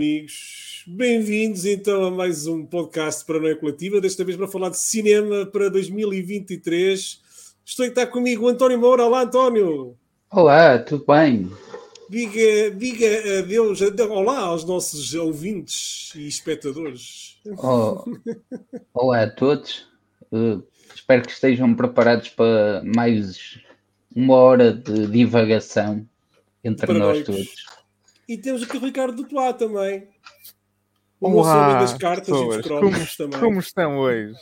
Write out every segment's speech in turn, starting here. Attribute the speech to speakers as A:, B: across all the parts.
A: amigos, bem-vindos então a mais um podcast para a Noia Coletiva, desta vez para falar de cinema para 2023. Estou a estar comigo o António Moura. Olá, António.
B: Olá, tudo bem?
A: Diga, diga adeus, olá aos nossos ouvintes e espectadores.
B: Oh, olá a todos. Uh, espero que estejam preparados para mais uma hora de divagação entre para nós todos.
A: E temos aqui o Ricardo Dutois também. O homem das cartas pessoas. e dos cromos também.
C: Como estão hoje?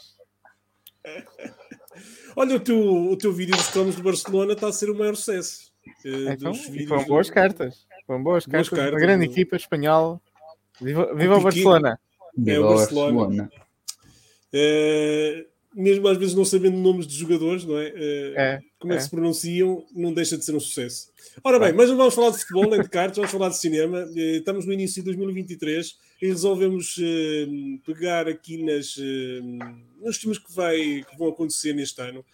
A: Olha, o teu, o teu vídeo dos cromos de Barcelona está a ser o maior sucesso.
C: Uh, então, foram boas do... cartas. Foram boas, boas cartas. cartas. Uma grande do... equipa espanhola. Viva, viva o Barcelona!
A: É o Barcelona. Barcelona. Uh, mesmo às vezes não sabendo nomes de jogadores, não é? Uh, é como é, é que se pronunciam, não deixa de ser um sucesso. Ora bem, mas não vamos falar de futebol nem de cartas, vamos falar de cinema. Uh, estamos no início de 2023 e resolvemos uh, pegar aqui nas, nos filmes que, vai, que vão acontecer neste ano.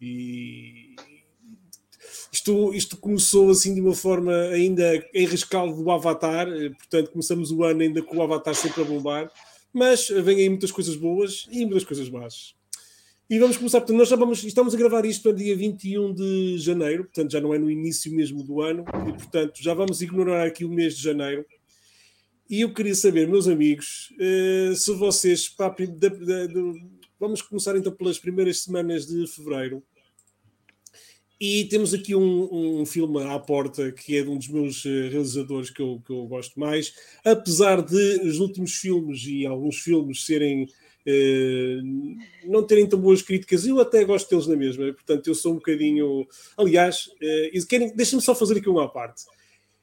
A: E isto, isto começou assim de uma forma ainda em rescaldo do Avatar, portanto começamos o ano ainda com o Avatar sempre a bombar, mas vem aí muitas coisas boas e muitas coisas más. E vamos começar, portanto, nós já vamos, estamos a gravar isto no dia 21 de janeiro, portanto já não é no início mesmo do ano, e portanto já vamos ignorar aqui o mês de janeiro. E eu queria saber, meus amigos, uh, se vocês, para, vamos começar então pelas primeiras semanas de fevereiro, e temos aqui um, um, filme à porta que é de um dos meus eh, realizadores que eu, que eu gosto mais, apesar de os últimos filmes e alguns filmes serem eh, não terem tão boas críticas, eu até gosto deles na mesma, portanto eu sou um bocadinho. Aliás, uh, querem... deixem-me só fazer aqui uma parte.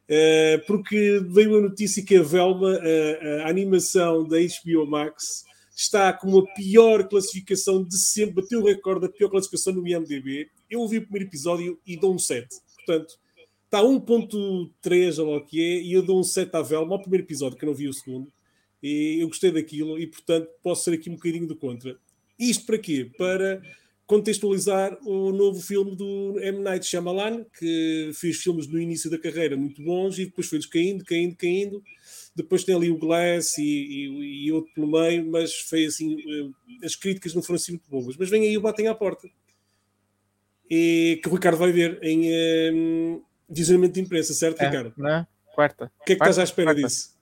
A: Uh, porque veio a notícia que a Velma, a, a animação da HBO Max, está com a pior classificação de sempre, bateu o recorde da pior classificação no IMDB. Eu ouvi o primeiro episódio e dou um 7. Portanto, está 1.3 ou o que é, e eu dou um 7 à Velma ao primeiro episódio, que eu não vi o segundo. E eu gostei daquilo e, portanto, posso ser aqui um bocadinho do contra. Isto para quê? Para contextualizar o novo filme do M. Night Shyamalan, que fez filmes no início da carreira muito bons e depois foi descaindo, caindo, caindo. Depois tem ali o Glass e, e, e, outro pelo meio, mas foi assim, eh, as críticas não foram assim muito boas. Mas vem aí o Batem à Porta. E que o Ricardo vai ver em um, eh, dizimento de imprensa, certo, é, Ricardo?
C: Né? Quarta.
A: O que é que
C: Quarta,
A: estás à espera
C: quarta.
A: disso?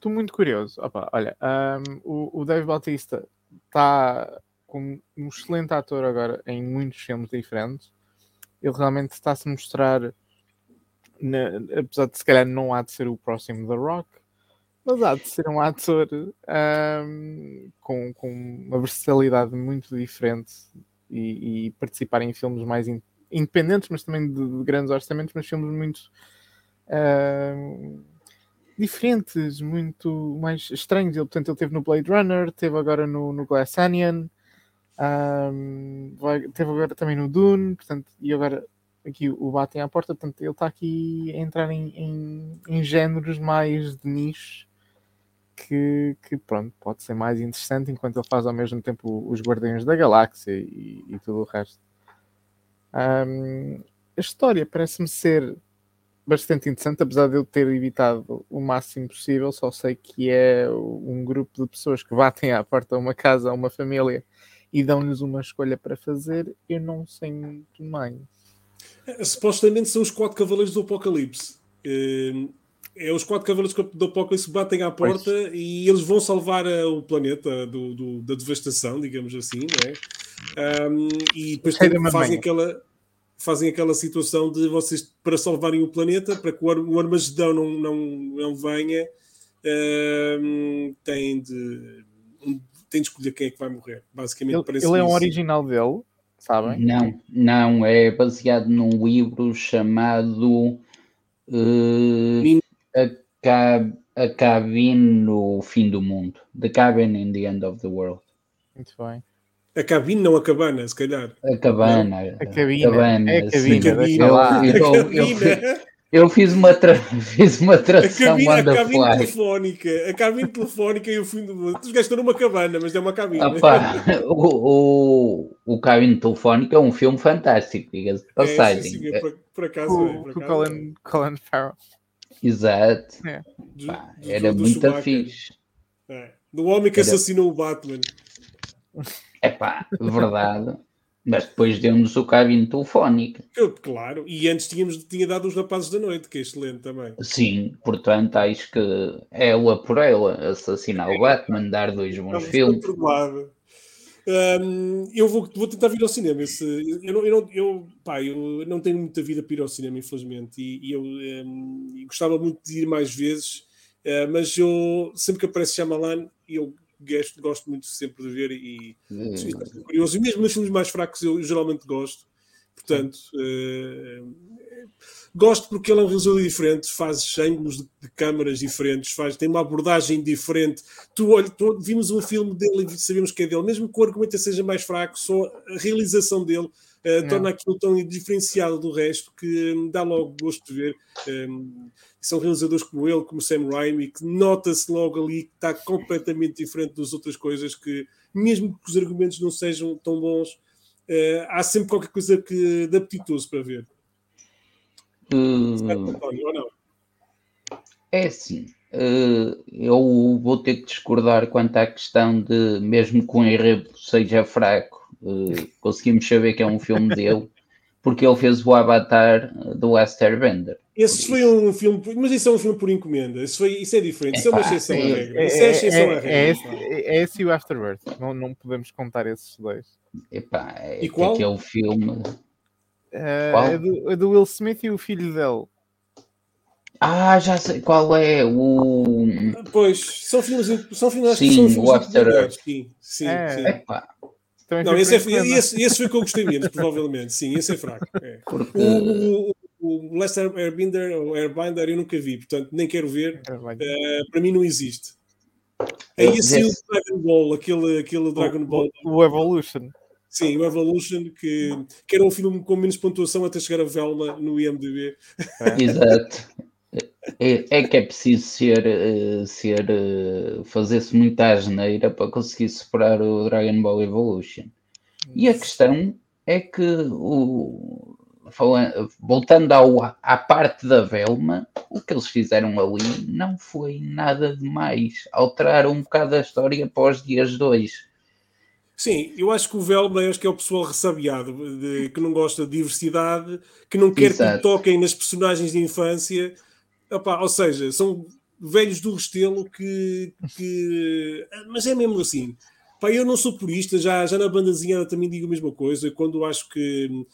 C: Estou muito curioso. Opa, olha, um, o, o Dave Bautista está como um excelente ator agora em muitos filmes diferentes. Ele realmente está-se a mostrar, na, apesar de se calhar não há de ser o próximo The Rock, mas há de ser um ator um, com, com uma versatilidade muito diferente e, e participar em filmes mais in, independentes, mas também de, de, grandes orçamentos, mas filmes muito. Um, diferentes, muito mais estranhos. Ele, portanto, ele teve no Blade Runner, teve agora no, no Glass Onion, um, vai, teve agora também no Dune, portanto, e agora aqui o Batem à Porta, portanto, ele está aqui a entrar em, em, em géneros mais de nicho que, que, pronto, pode ser mais interessante enquanto ele faz ao mesmo tempo os Guardiões da Galáxia e, e tudo o resto. Um, a história parece-me ser bastante interessante, apesar de eu ter evitado o máximo possível. Só sei que é um grupo de pessoas que batem à porta a uma casa, a uma família e dão-lhes uma escolha para fazer. Eu não sei muito mais.
A: É, supostamente são os quatro cavaleiros do Apocalipse. É, é os quatro cavaleiros do Apocalipse que batem à porta pois. e eles vão salvar eh, o planeta do, do, da devastação, digamos assim, não é? Um, e depois tem, fazem aquela fazem aquela situação de vocês, para salvarem o planeta, para que o Armagedão não, não, não venha, uh, têm, de, têm de escolher quem é que vai morrer. Basicamente,
C: ele, ele é um original dele, sabem?
B: Não, não, é baseado num livro chamado uh, a, Cab a Cabin no Fim do Mundo. The Cabin in the End of the World.
C: Muito bem.
A: A cabine, não a cabana, se calhar.
B: A cabana.
C: A cabina. Cabana, é a
B: cabina.
C: cabina.
B: Lá, eu, eu, eu, fiz uma, tra... fiz uma tradução a cabine,
A: a cabine telefónica. A cabine telefónica e o fim do mundo. Tu gastou numa cabana, mas é uma cabine.
B: Opa, o, o, o cabine telefónico é um filme fantástico, diga-se de passagem.
A: É, sim, sim, por, por acaso.
C: O, é, por acaso Colin, Colin Farrell.
B: Exato. É. Pá, era do, muito fixe.
A: É. Do homem que era... assassinou o Batman.
B: É pá, verdade. Mas depois deu-nos o cabine telefónico.
A: Claro, e antes tínhamos, tinha dado os rapazes da noite, que é excelente também.
B: Sim, portanto acho que ela por ela assassinar o Batman, dar dois bons filmes.
A: Um, eu vou, vou tentar vir ao cinema. Esse, eu, não, eu, não, eu, pá, eu não tenho muita vida para ir ao cinema, infelizmente, e, e eu um, gostava muito de ir mais vezes, uh, mas eu sempre que aparece Shyamalan, eu gosto, gosto muito sempre de ver e hum. curioso. E mesmo nos filmes mais fracos eu, eu geralmente gosto. Portanto, uh, gosto porque ele é um realizador diferente, faz ângulos de, de câmaras diferentes, faz, tem uma abordagem diferente. Tu, olha, tu, vimos um filme dele e sabemos que é dele, mesmo que o argumento seja mais fraco, só a realização dele uh, torna aquilo tão diferenciado do resto que um, dá logo gosto de ver. Um, são realizadores como ele, como Sam Raimi, que nota-se logo ali que está completamente diferente das outras coisas, que mesmo que os argumentos não sejam tão bons, uh, há sempre qualquer coisa que, de apetitoso para ver.
B: Hum, é assim, uh, eu vou ter que discordar quanto à questão de, mesmo que o enredo seja fraco, uh, conseguimos saber que é um filme dele, porque ele fez o Avatar do Last Airbender.
A: Esse foi um filme, mas isso é um filme por encomenda. Isso, foi, isso é diferente, isso é uma exceção à regra. Isso é exceção à regra. É, esse,
C: é esse e o Afterbirth. Não, não podemos contar esses dois.
B: Epá, é e qual? aquele filme.
C: Uh, é, do, é do Will Smith e o filho dele.
B: Ah, já sei qual é o.
A: Pois, são filmes. São filmes
B: sim,
A: são filmes
B: o After
A: Sim, sim. É. sim. Epá. Não, esse, é, esse, esse, foi o que eu gostei menos, provavelmente. Sim, esse é fraco. É. Porque... O, o, o Lester Airbender, ou Airbinder, eu nunca vi, portanto nem quero ver. Uh, para mim não existe. É esse o Dragon Ball, aquele, aquele Dragon Ball.
C: O Evolution.
A: Sim, o Evolution, que, que era um filme com menos pontuação até chegar a Velma no IMDb.
B: É. Exato. É, é, que é preciso ser, eh, ser eh, fazer-se muita asneira para conseguir superar o Dragon Ball Evolution. E a questão é que o, voltando ao, à parte da Velma, o que eles fizeram ali não foi nada demais. Alteraram um bocado a história após dias dois.
A: Sim, eu acho que o Velma acho que é o pessoal ressabiado, de, que não gosta de diversidade, que não quer Exato. que toquem nas personagens de infância. Opa, ou seja, são velhos do Restelo que, que. Mas é mesmo assim. Pá, eu não sou purista, já, já na bandazinha também digo a mesma coisa. Quando acho que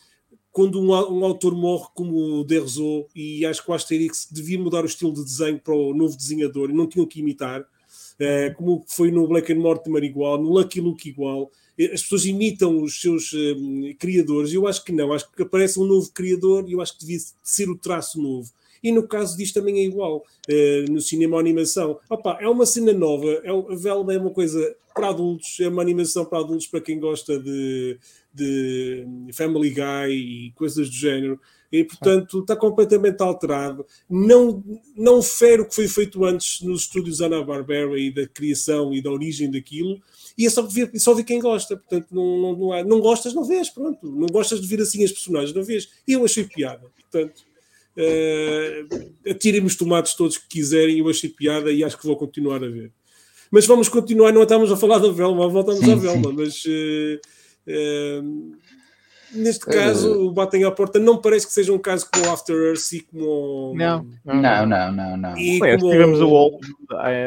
A: quando um, um, autor morre como o Derzo e acho que o Asterix devia mudar o estilo de desenho para o novo desenhador e não tinham que imitar, uh, como foi no Black and Mortimer igual, no Lucky Luke igual, as pessoas imitam os seus uh, criadores, eu acho que não, acho que aparece um novo criador e eu acho que devia ser o traço novo. E no caso disto também é igual, uh, no cinema animação. Opa, é uma cena nova, é, a Velma é uma coisa para adultos, é uma animação para adultos, para quem gosta de, de Family Guy e coisas do género, e portanto está completamente alterado. Não, não fere o que foi feito antes nos estúdios Ana-Barbera e da criação e da origem daquilo, e é só ver, só ver quem gosta. Portanto, não, não, não, há, não gostas, não vês, pronto. Não gostas de ver assim as personagens, não vês. Eu achei piada. Portanto, uh, atirem-me os tomates todos que quiserem, eu achei piada e acho que vou continuar a ver. Mas vamos continuar, não estamos a falar da Velma, voltamos sim, à Velma, sim. mas. Uh, neste caso, uh, o Batem à Porta não parece que seja um caso como o After Earth e como.
B: Não, não, não, não. não,
C: E foi, como tivemos o Old.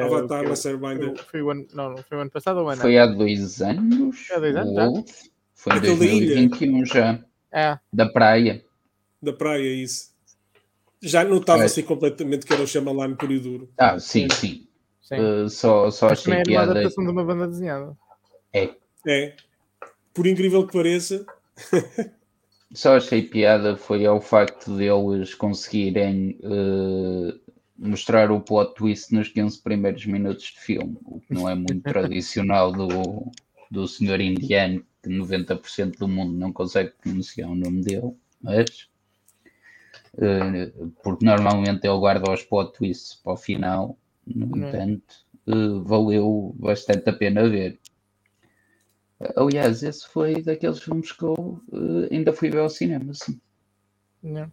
A: Avatar na Starbinder.
C: Foi, o ano, não, foi o ano passado ou ano?
B: Foi há dois anos.
C: Há dois anos, já.
B: Foi em 2021 já.
C: É.
B: Da praia.
A: Da praia, isso. Já notava assim é. completamente que era o Shyamalan puro e duro.
B: Ah, sim, sim. sim. Uh, só, só achei
C: que era uma adaptação de uma banda desenhada.
B: É.
A: É por incrível que pareça.
B: Só achei piada foi ao facto deles conseguirem uh, mostrar o plot twist nos 15 primeiros minutos de filme, o que não é muito tradicional do, do senhor indiano, que 90% do mundo não consegue pronunciar o nome dele, mas porque normalmente ele guarda os plot twists para o final, no entanto, uh, valeu bastante a pena ver. Aliás, esse foi daqueles filmes que eu uh, ainda fui ver ao cinema, sim.
C: Não.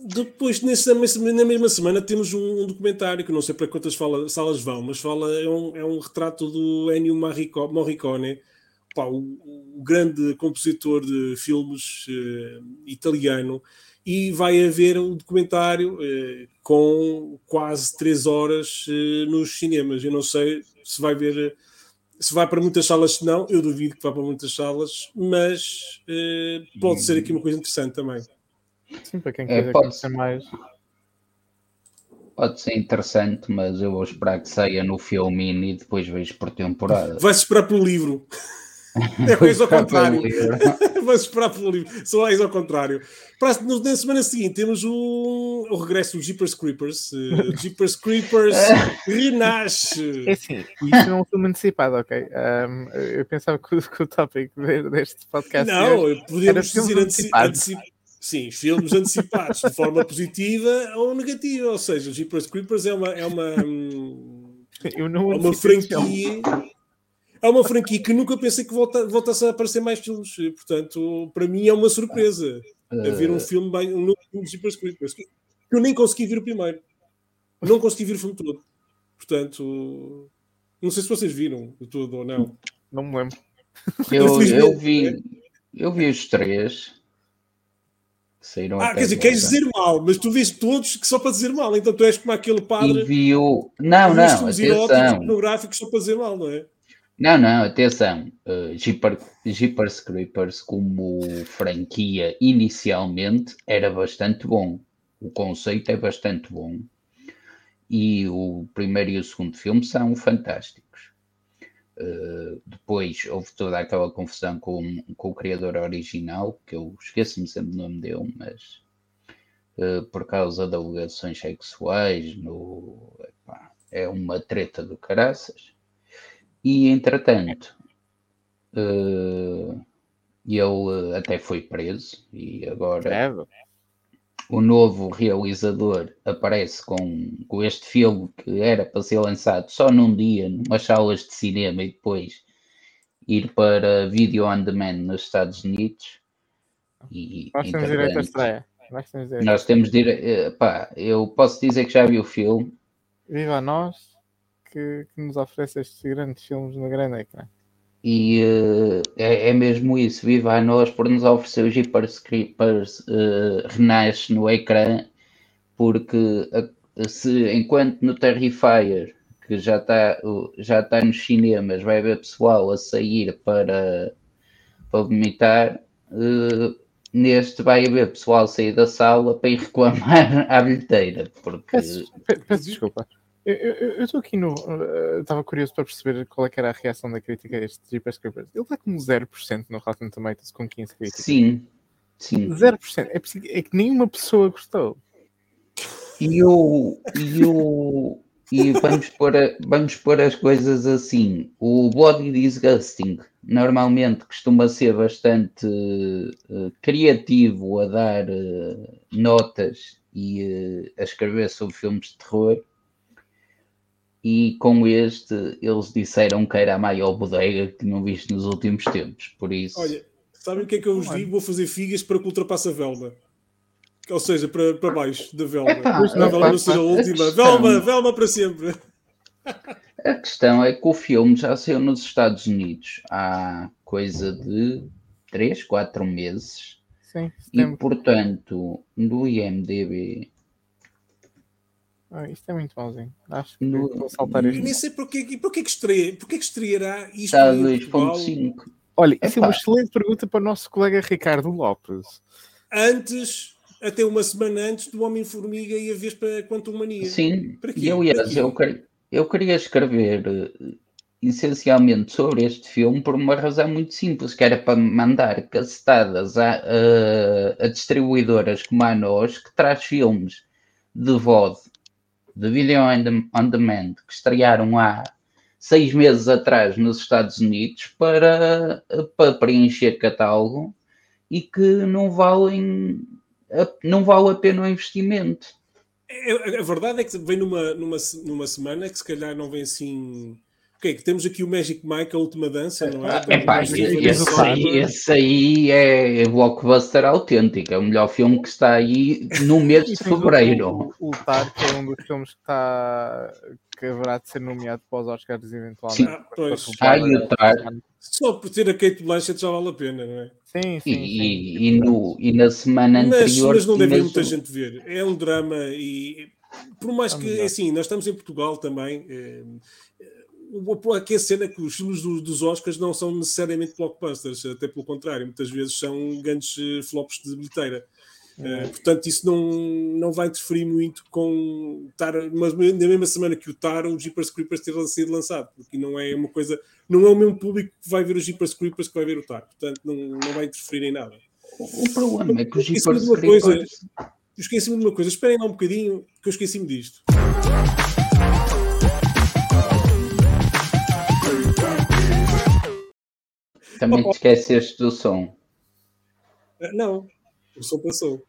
A: Depois, nessa, na mesma semana, temos um, documentário que não sei para quantas fala, salas vão, mas fala, é um, é um retrato do Ennio Morricone, pá, o, o, grande compositor de filmes uh, italiano, e vai haver um documentário uh, com quase três horas uh, nos cinemas. Eu não sei se vai ver se vai para muitas salas, se não, eu duvido que vá para muitas salas, mas pode ser aqui uma coisa interessante também.
C: Sim, para quem é, quiser pode ser mais.
B: Pode ser interessante, mas eu vou esperar que saia no filme e depois vejo por temporada.
A: Vai-se esperar pelo livro. É coisa ao contrário. Vai-se esperar pelo livro. Só é ao contrário. Para, na semana seguinte temos o, o regresso dos Jeepers Creepers. Uh, Jeepers Creepers renasce.
C: É assim, isso não é um filme antecipado, ok? Um, eu pensava que, que o tópico deste podcast.
A: Não, podemos dizer antecipado. Sim, filmes antecipados de forma positiva ou negativa. Ou seja, Jeepers Creepers é uma, é uma, é uma franquia. É uma franquia que nunca pensei que volta, voltasse a aparecer mais filmes. Portanto, para mim é uma surpresa uh... ver um filme bem, um novo filme de Jeepers eu nem consegui ver o primeiro. Não consegui ver o filme todo. Portanto, não sei se vocês viram o todo ou não.
C: Não me lembro.
B: Eu, eu vi, eu vi os três
A: Saíram ah, quer dizer, queres dizer mal, mas tu vês todos que só para dizer mal, então tu és como aquele padre.
B: E viu. Não, não, atenção.
A: pornográficos só para dizer mal, não é?
B: Não, não, atenção. Uh, Jeepers, Jeepers Creepers, como franquia inicialmente, era bastante bom. O conceito é bastante bom. E o primeiro e o segundo filme são fantásticos. Uh, depois houve toda aquela confusão com, com o criador original, que eu esqueço-me sempre do nome dele, mas uh, por causa de alegações sexuais, no, epá, é uma treta do caraças. E entretanto, uh, ele até foi preso e agora. É o novo realizador aparece com, com este filme que era para ser lançado só num dia, numas salas de cinema e depois ir para Video on Demand nos Estados Unidos.
C: E, nós temos direito à estreia.
B: Nós temos direito. Nós temos. Eh, pá, eu posso dizer que já vi o filme.
C: Viva a nós que, que nos oferece estes grandes filmes no grande ecrã.
B: E uh, é, é, mesmo isso, viva a nós por nos oferecer os hiperscripters uh, renasce no ecrã, porque uh, se enquanto no Terrifier, que já está já tá nos cinemas, vai haver pessoal a sair para, para vomitar, uh, neste vai haver pessoal a sair da sala para ir reclamar à bilheteira. Porque...
C: Peço, peço desculpa. Eu estou aqui no. Estava uh, curioso para perceber qual é era a reação da crítica a este Jeepers Creepers. Ele está com 0% no Rotten Tomatoes com 15 críticas.
B: Sim, sim.
C: 0%. É, é que nenhuma pessoa gostou.
B: E eu. E eu e vamos pôr, a, vamos pôr as coisas assim. O Body Disgusting normalmente costuma ser bastante uh, criativo a dar uh, notas e uh, a escrever sobre filmes de terror e com este eles disseram que era a maior bodega que não viste nos últimos tempos, por isso...
A: Olha, sabem o que é que eu vos digo? Vou fazer figas para que ultrapasse a Velma. Ou seja, para, para baixo da Velma. Epá, não, a Velma não seja a última. Questão... Velma, Velma para sempre.
B: A questão é que o filme já saiu nos Estados Unidos há coisa de 3, 4 meses.
C: Sim,
B: e portanto, no IMDB
C: ah, isto é muito mauzinho. Acho que no, vou saltar
A: isto. Nem sei porquê, porquê, que, estreia, porquê que estreará isto.
B: Está 2.5.
C: Olha, essa é uma excelente pergunta para o nosso colega Ricardo Lopes.
A: Antes, até uma semana antes do Homem-Formiga e a vez para Quantum Mania.
B: Sim, e aliás, eu, eu queria escrever eh, essencialmente sobre este filme por uma razão muito simples, que era para mandar cacetadas a, a, a distribuidoras como a nós, que traz filmes de VOD de Video on Demand que estrearam há seis meses atrás nos Estados Unidos para, para preencher catálogo e que não valem não vale a pena o investimento.
A: É, a, a verdade é que vem numa, numa, numa semana que se calhar não vem assim que, que temos aqui o Magic Mike, a última dança, não é?
B: é pá, esse, aí, esse aí é blockbuster autêntico, é o melhor filme que está aí no mês de fevereiro.
C: O, o, Tar, que é um dos filmes que está que haverá de ser nomeado para os Oscars eventualmente. Sim. Ah, pois.
B: Ah, e o Tar.
A: Só por ter a Kate Blanchett já vale a pena, não é?
C: Sim, sim. E,
B: sim. e, no, e na semana
A: mas,
B: anterior.
A: Mas não deve muita gente ver. É um drama e por mais que, assim, nós estamos em Portugal também. Eh, aqui a cena é que os filmes do, dos Oscars não são necessariamente blockbusters, até pelo contrário, muitas vezes são grandes eh, flops de bilheteira. Uh, portanto, isso não, não vai interferir muito com estar mas na mesma semana que o TAR, o Jeepers Creepers ter sido lançado, porque não é uma coisa, não é o mesmo público que vai ver os Jeepers Creepers que vai ver o TAR, portanto, não, não vai interferir em nada.
B: O problema é que os Jeepers Creepers.
A: Esqueci-me de uma coisa, esperem lá um bocadinho, que eu esqueci-me disto.
B: Também te esqueceste do som.
A: Eh, não, o som passou.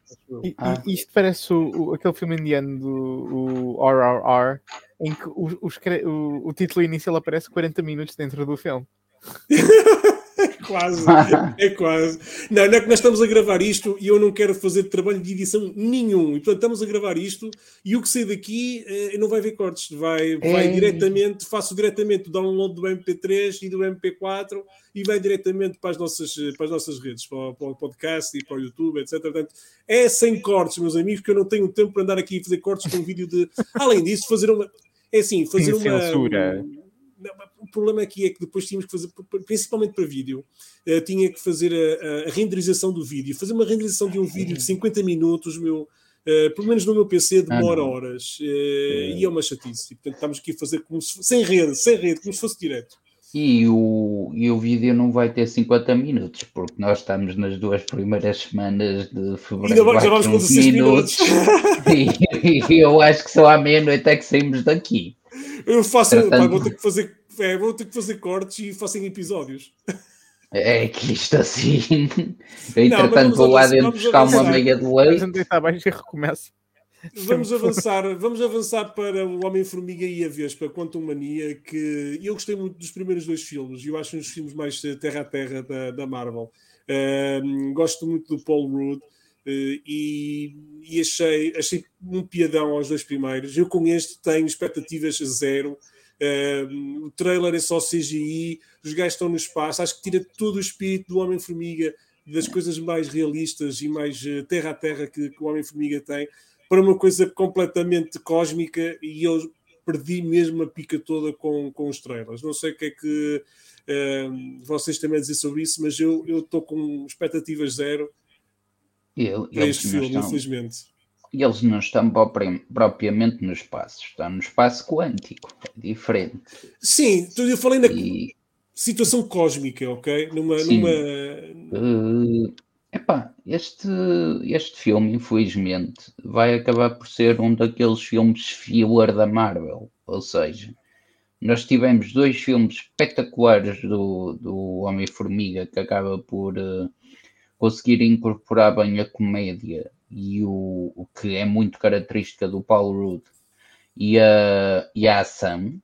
C: E, ah. isto parece o, o, aquele filme indiano do o RRR, em que o, o, o título inicial aparece 40 minutos dentro do filme.
A: quase, é quase. Não, não é que nós estamos a gravar isto e eu não quero fazer trabalho de edição nenhum. E portanto estamos a gravar isto e o que sai daqui eh, não vai ver cortes, vai, vai é. diretamente, faço diretamente o download do MP3 e do MP4 e vai diretamente para as nossas, para as nossas redes, para, para o podcast e para o YouTube, etc. Portanto, é sem cortes, meus amigos, que eu não tenho tempo para andar aqui a fazer cortes com um vídeo de. Além disso, fazer uma. É assim, fazer uma. Censura problema aqui é que depois tínhamos que fazer, principalmente para vídeo, uh, tinha que fazer a, a, renderização do vídeo. Fazer uma renderização de um vídeo de 50 minutos, meu, uh, pelo menos no meu PC, demora ah, horas. Uh, é. E é uma chatice. E, portanto, estamos aqui a fazer como se, sem rede, sem rede, como se fosse direto.
B: E o, e o vídeo não vai ter 50 minutos, porque nós estamos nas duas primeiras semanas de fevereiro. Ainda já vamos com 16 minutos. minutos. e, e, eu acho que só à meia-noite é que saímos daqui.
A: Eu faço, Tratando... pá, vou ter que fazer, é, vou ter que fazer cortes e faço em episódios.
B: É que isto assim. entretanto, vou lá dentro buscar uma meia de leite.
C: Está bem, já recomeça.
A: Vamos avançar, vamos avançar para o Homem-Formiga e a Vespa, Quantum Mania, que eu gostei muito dos primeiros dois filmes, eu acho uns filmes mais terra a terra da, da Marvel. Um, gosto muito do Paul Rudd. Uh, e, e, achei, achei um piadão aos dois primeiros. Eu com este tenho expectativas zero. O trailer é só CGI, os gajos estão no espaço, acho que tira todo o espírito do Homem-Formiga, das coisas mais realistas e mais uh, terra a terra que, que o Homem-Formiga tem, para uma coisa completamente cósmica. E eu perdi mesmo a pica toda com, com os trailers. Não sei o que é que vocês também a dizer sobre isso, mas eu estou com expectativas zero
B: ele, para este filme, infelizmente. Eles não estão propriamente no espaço, estão no espaço quântico, é diferente.
A: Sim, eu falei na e... situação cósmica, ok? Numa. Sim. numa...
B: Uh, epá, este, este filme, infelizmente, vai acabar por ser um daqueles filmes filler da Marvel, ou seja. Nós tivemos dois filmes espetaculares do, do Homem-Formiga que acaba por uh, conseguir incorporar bem a comédia e o, o que é muito característica do Paul Rudd e a, e a ação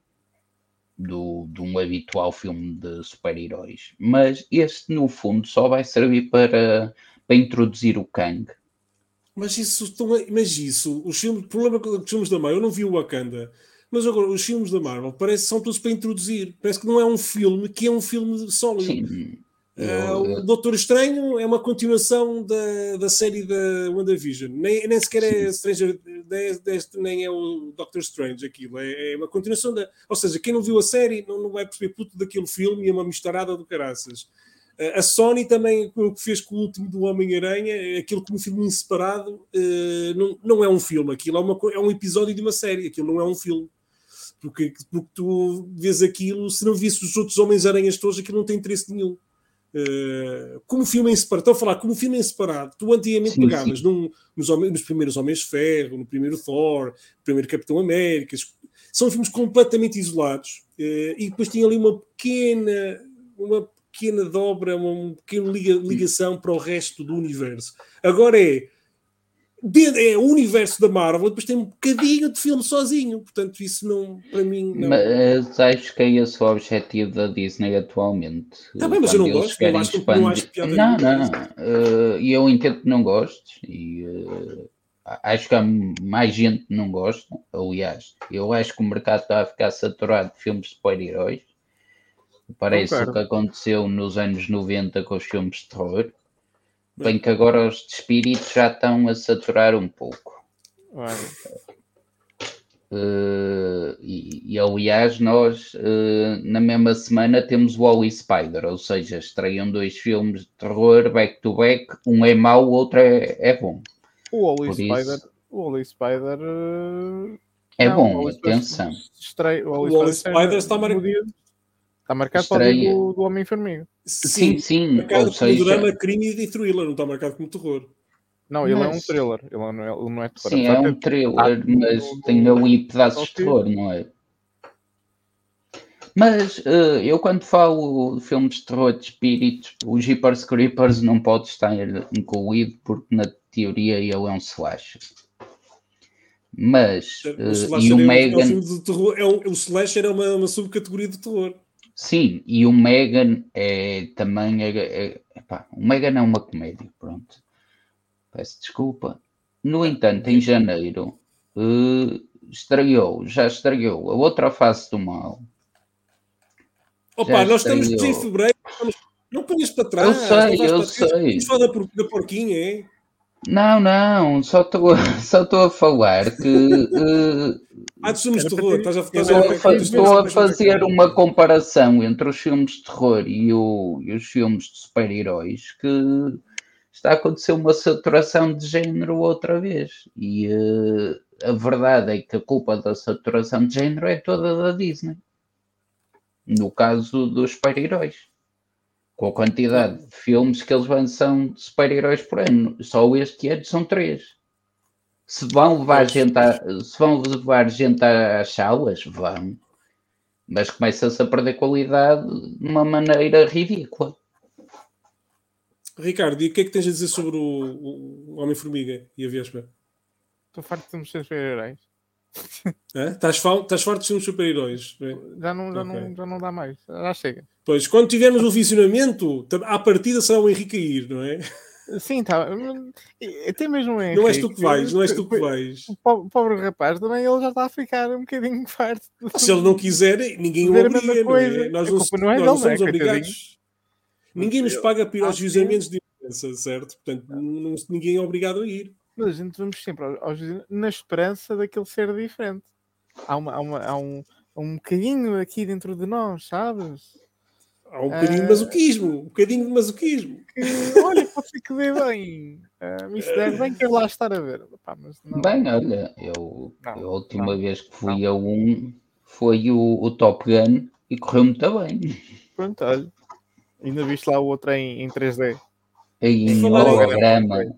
B: do, de um habitual filme de super-heróis. Mas este, no fundo, só vai servir para, para introduzir o Kang.
A: Mas isso, mas isso, os filmes, o problema com os filmes da Marvel, eu não vi o Wakanda, mas agora os filmes da Marvel parece que são todos para introduzir. Parece que não é um filme que é um filme sólido. Sim. Uh, o Doutor Estranho é uma continuação da, da série da WandaVision. Nem, nem sequer é Stranger, nem é o Doctor Strange aquilo. É, é, uma continuação da. Ou seja, quem não viu a série não, não vai perceber puto daquele filme e é uma misturada do caraças. Uh, a Sony também, o que fez com o último do Homem-Aranha, aquilo como um filme separado, não, não é um filme, aquilo é, uma, é um episódio de uma série, aquilo não é um filme. Porque, porque tu vês aquilo, se não visse os outros Homens-Aranhas todos, aquilo não tem interesse nenhum. Uh, como filme em separado, estou a falar como filme em separado, tu antigamente sim, pegavas sim. Num, nos, nos, primeiros Homens de Ferro, no primeiro Thor, no primeiro Capitão América, são filmes completamente isolados uh, e depois tinha ali uma pequena, uma pequena dobra, uma, pequena liga, ligação para o resto do universo. Agora é é o universo da Marvel e depois tem um bocadinho de filme sozinho. Portanto, isso não, para mim. Não...
B: Mas acho que é esse o objetivo da Disney atualmente.
A: Está bem, mas eu não gosto. Não acho, expandir... não acho piada.
B: Não, não. Uh, eu entendo que não gostes e uh, acho que há mais gente que não gosta. Aliás, eu acho que o mercado está a ficar saturado de filmes de super-heróis. Parece o que aconteceu nos anos 90 com os filmes de terror. Bem que agora os de espírito já estão a saturar um pouco. Uh, e, e, aliás, nós uh, na mesma semana temos o Wally Spider, ou seja, estreiam dois filmes de terror back to back, um é mau, o outro é, é bom.
C: O Wally Spider, isso... o Wally Spider uh...
B: é não, bom, atenção.
C: Estreia,
A: o Wally, Spider, Spider está marcado.
C: Está marcado para o do, do Homem-Formiga.
B: Sim, sim.
A: Marcado como seja... drama, crime e thriller, não está marcado como terror.
C: Não, ele mas... é um thriller. Ele não é, ele não é terror.
B: Sim, é um thriller, mas tem ali pedaços de terror, não é? Mas uh, eu quando falo de filmes de terror de espíritos, o Jeepers Creepers não pode estar incluído porque na teoria ele é um slasher. Mas uh, e o é Megan...
A: Um, é, é um, o slasher é uma, uma subcategoria de terror.
B: Sim, e o Megan é também. É, é, o Megan é uma comédia, pronto. Peço desculpa. No entanto, em janeiro uh, estreou, já estreou a outra face do mal.
A: Opa, nós estamos em fevereiro, não ponhas para trás.
B: Eu sei, eu sei.
A: Só da, da porquinha, é?
B: Não, não, só estou só a falar que. Uh,
A: ah, dos filmes de terror, estás a, estás
B: a, estou a fazer uma comparação entre os filmes de terror e, o, e os filmes de super-heróis que está a acontecer uma saturação de género outra vez. E uh, a verdade é que a culpa da saturação de género é toda da Disney. No caso dos super-heróis com a quantidade de filmes que eles lançam de super-heróis por ano. Só este ano são três. Se vão levar gente, a, se vão levar gente às salas, vão. Mas começa-se a perder qualidade de uma maneira ridícula.
A: Ricardo, e o que é que tens a dizer sobre o, o Homem-Formiga e a Vespa?
C: Estou farto de filmes super-heróis.
A: Estás, farto de filmes super-heróis?
C: Já, não, já, okay. não, já não dá mais. Já chega.
A: Pois, quando tivermos o visionamento, à partida será o Henrique a ir, não é?
C: Sim, tá. Até mesmo
A: é. Não és tu que vais, não és tu que vais.
C: O pobre rapaz também ele já está a ficar um bocadinho farto.
A: Se ele não quiser, ninguém o obriga. Não é? Nós não, não, é nós não somos é, obrigados. Ninguém nos paga para ir aos visionamentos de imprensa, certo? Portanto, não, ninguém é obrigado a ir.
C: Mas a gente vamos sempre aos, na esperança daquele ser diferente. Há, uma, há, uma, há um, um bocadinho aqui dentro de nós, sabes?
A: Há um bocadinho de masoquismo, um bocadinho de masoquismo.
C: Que, olha, pode ser que dê bem. Uh, isso der bem, quero lá estar a ver. Pá,
B: não... Bem, olha, eu, não, a última não, vez que fui a um foi o, o Top Gun e correu muito bem.
C: Pronto, olha. Ainda viste lá o outro em, em 3D.
B: Em holograma.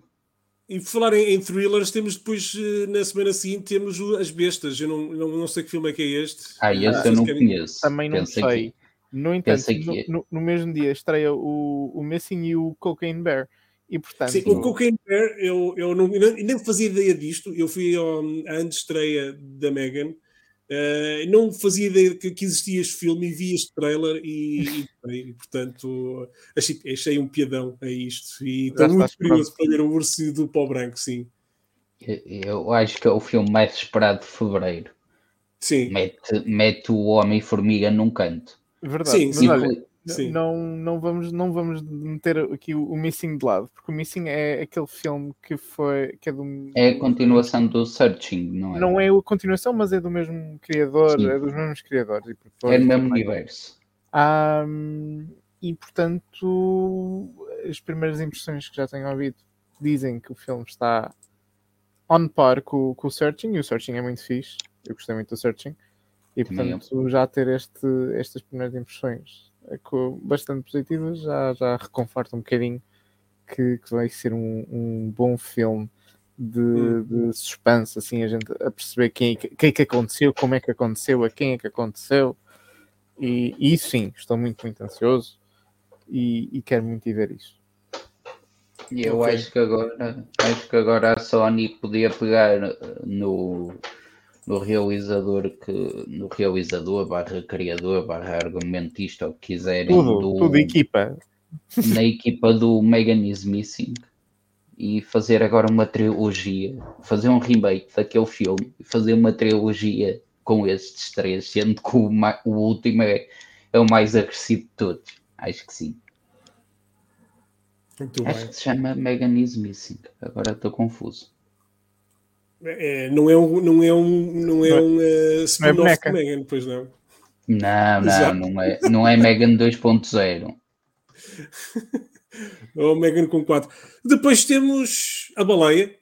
A: E por falar em, em, thrillers, temos depois, eh, na semana seguinte, temos as bestas. Eu não, não, não sei que filme é que é este.
B: Ah, esse eu não conheço.
C: Também não Pensei sei. Que... No entanto, no, no, no, mesmo dia estreia o, o Missing e o Cocaine Bear. E, portanto,
A: Sim, o Cocaine Bear, eu, eu não, nem fazia ideia disto. Eu fui ao, à antestreia da Megan. Uh, não fazia ideia que, que, existia este filme e vi este trailer e, e, portanto achei, achei, um piadão a isto e estou muito curioso para ver o urso do pó branco, sim.
B: Eu, eu acho que é o filme mais esperado de fevereiro.
A: Sim.
B: Mete, mete o Homem-Formiga num canto.
C: Verdade, sim, sim. Olha, sim. Não, não, vamos, não vamos meter aqui o, o, Missing de lado, porque o Missing é aquele filme que foi. Que é, do,
B: é a continuação do Searching, não é?
C: Não é a continuação, mas é do mesmo criador, sim. é dos mesmos criadores.
B: E é no mesmo universo.
C: Um, e portanto, as primeiras impressões que já tenho ouvido dizem que o filme está on par com, com o Searching, e o Searching é muito fixe. Eu gostei muito do Searching. E portanto, já ter este, estas primeiras impressões é bastante positivas já, já reconforta um bocadinho que, que vai ser um, um bom filme de, hum. de, suspense, assim, a gente a perceber quem, quem é que aconteceu, como é que aconteceu, a quem é que aconteceu. E, e sim, estou muito, muito ansioso e, e quero muito ir ver isso.
B: Eu okay. acho que agora acho que agora a Sony podia pegar no, no realizador que no realizador barra criador barra argumentista o que quiserem
C: tudo, do, tudo equipa
B: na equipa do Megan is Missing e fazer agora uma trilogia fazer um remake daquele filme e fazer uma trilogia com estes três sendo que o, o último é, é o mais agressivo de todos acho que sim muito Acho bem. que se chama Megan is Missing. Agora estou confuso.
A: É, não é um, não é um, não é um uh, spin-off de Megan, pois não?
B: Não, não, não é, não é Megan 2.0.
A: Ou Megan com 4. Depois temos a baleia,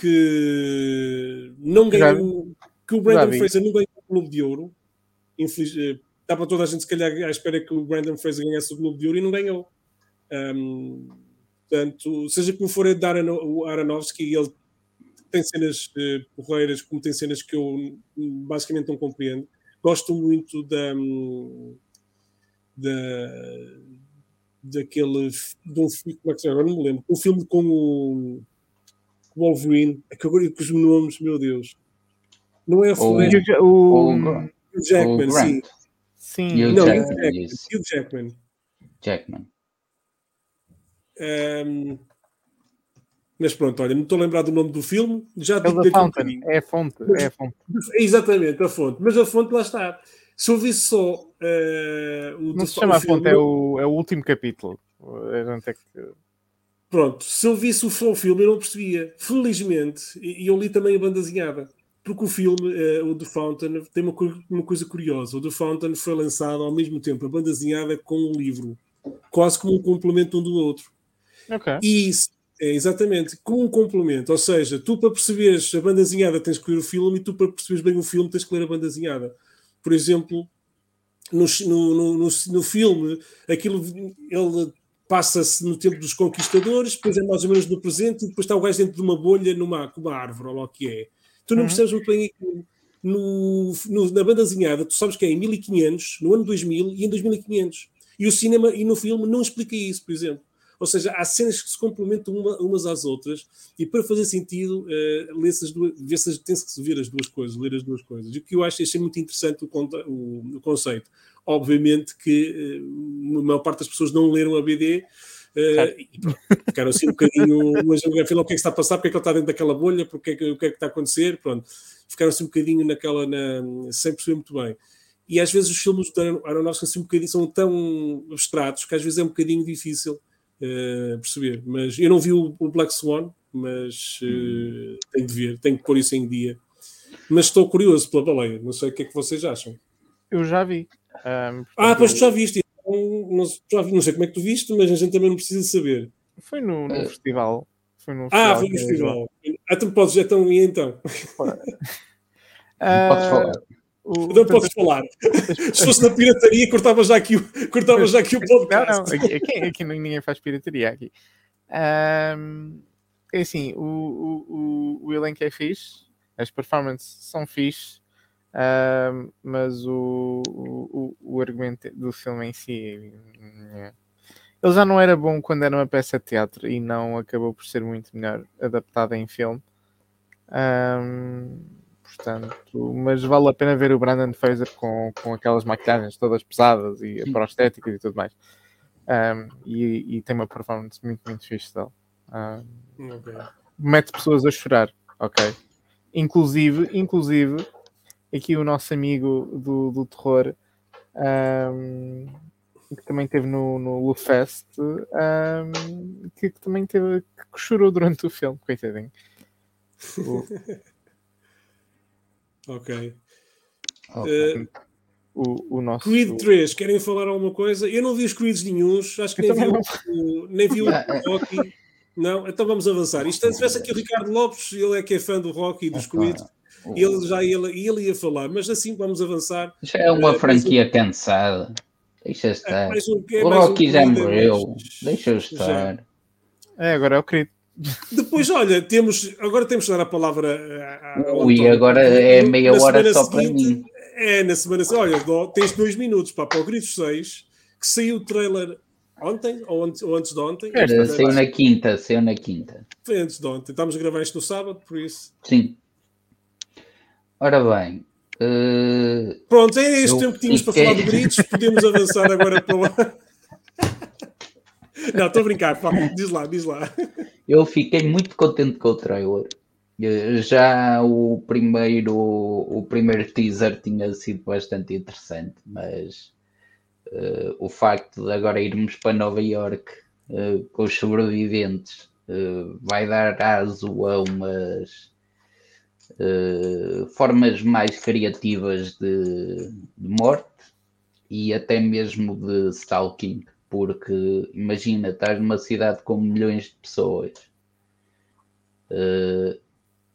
A: que não ganhou, que o Brandon Fraser não ganhou o Globo de Ouro. Infeliz, eh, estava toda a gente, se calhar, à espera que o Brandon Fraser ganhasse o Globo de Ouro e não ganhou. Um, Portanto, seja como for a dar o Aronofsky, ele tem cenas uh, porreiras, como tem cenas que eu basicamente não compreendo. Gosto muito da, da daquele de um filme, como é que se chama? Agora não me lembro. Um filme com o Wolverine, é que agora com os nomes, meu Deus. Não é a
C: Floresta. O, o, o,
A: Jackman, sim.
C: Sim,
A: não, Jackman, Hugh Jackman.
B: Jackman.
A: Um, mas pronto, olha, não estou a lembrar do nome do filme. Já
C: é Fountain, um é a fonte, mas, é a fonte.
A: Exatamente, a fonte. Mas a fonte lá está. Se eu visse só uh,
C: o Não se chama a fonte, é o, é o último capítulo. É que...
A: Pronto, se eu visse o, o filme eu não percebia. Felizmente, e eu li também a banda desenhada. Porque o filme, uh, o The Fountain, tem uma, uma coisa curiosa. O The Fountain foi lançado ao mesmo tempo, a banda desenhada com um livro. Quase como um complemento um do outro.
C: Okay.
A: E é, exatamente, com um complemento, ou seja, tu para perceberes a banda desenhada tens que ler o filme e tu para perceberes bem o filme tens que ler a banda desenhada. Por exemplo, no, no, no, no filme, aquilo ele passa-se no tempo dos conquistadores, depois é mais ou menos no presente, e depois está o gajo dentro de uma bolha numa uma árvore, ou lá o que é. Tu não uhum. percebes muito bem no, no, na banda desenhada, tu sabes que é em 1500, no ano 2000 e em 2500. E o cinema e no filme não explica isso, por exemplo. Ou seja, há cenas que se complementam uma, umas às outras e para fazer sentido, uh, -se duas, tem -se que ver as duas coisas, ler as duas coisas. E o que eu acho achei muito interessante o, o, o conceito. Obviamente que uh, a maior parte das pessoas não leram a BD. Uh, e ficaram assim um bocadinho, mas afinal o que é que está a passar, porque é que ele está dentro daquela bolha, porque é que, o que é que está a acontecer, pronto, ficaram assim um bocadinho naquela, na, sem perceber muito bem. E às vezes os filmes do Aronofsky assim, um bocadinho, são tão abstratos que às vezes é um bocadinho difícil uh, perceber. Mas eu não vi o, o Black Swan, mas uh, tenho de ver, tenho que pôr isso em dia. Mas estou curioso pela baleia, não sei o que é que vocês acham.
C: Eu já vi. Um,
A: ah, pois tu já viste. Então, não, já vi, não sei como é que tu viste, mas a gente também não precisa saber.
C: Foi no, no festival. Foi no
A: ah, foi no festival. Ah, então podes, então, e então?
B: Uh, podes falar.
A: O, não posso falar. Se fosse na pirataria, cortava já aqui o, cortava já aqui o podcast.
C: Não, não, aqui, aqui, aqui ninguém faz pirataria. Aqui. Um, é assim, o, o, o, o elenco é fixe, as performances são fixe, um, mas o, o, o argumento do filme em si. Ele já não era bom quando era uma peça de teatro e não acabou por ser muito melhor adaptada em filme. Um, portanto, mas vale a pena ver o Brandon Fraser com, com aquelas maquiagens todas pesadas e a prostética e tudo mais. Um, e, e, tem uma performance muito, muito fixe dele. Um, okay. Mete pessoas a chorar, ok? Inclusive, inclusive, aqui o nosso amigo do, do terror, um, que também esteve no, no Lufest, que, que, também teve, que chorou durante o filme, coitadinho. O,
A: Ok. Uh,
C: o, o nosso...
A: Creed 3, querem falar alguma coisa? Eu não vi os Creeds nenhums, acho que nem vi, o, nem vi o Rocky. Não, então vamos avançar. Isto, se tivesse aqui o Ricardo Lopes, ele é que é fã do Rocky e dos Creed, ele já ia, ele ia falar, mas assim vamos avançar.
B: Já é uma uh, franquia um... cansada. Deixa é, estar. É, um, é o Rocky um já morreu. Deixa estar. Já.
C: É, agora é o Creed.
A: Depois, olha, temos, agora temos que dar a palavra
B: Ui, agora é meia hora só para mim.
A: É, na semana seguinte, olha, tens dois minutos para, para o Grito 6, que saiu o trailer Ontem ou antes, ou antes de ontem?
B: Era, saiu na quinta, saiu na quinta.
A: Foi antes de ontem. Estamos a gravar isto no sábado, por isso.
B: Sim. Ora bem. Uh,
A: Pronto, é este tempo que tínhamos para falar de gritos. Podemos avançar agora para lá. Não, estou a brincar. Diz lá, diz lá.
B: Eu fiquei muito contente com o trailer. Já o primeiro, o primeiro teaser tinha sido bastante interessante, mas uh, o facto de agora irmos para Nova York uh, com os sobreviventes uh, vai dar aso a umas formas mais criativas de, de, morte e até mesmo de stalking, porque imagina, estás numa cidade com milhões de pessoas.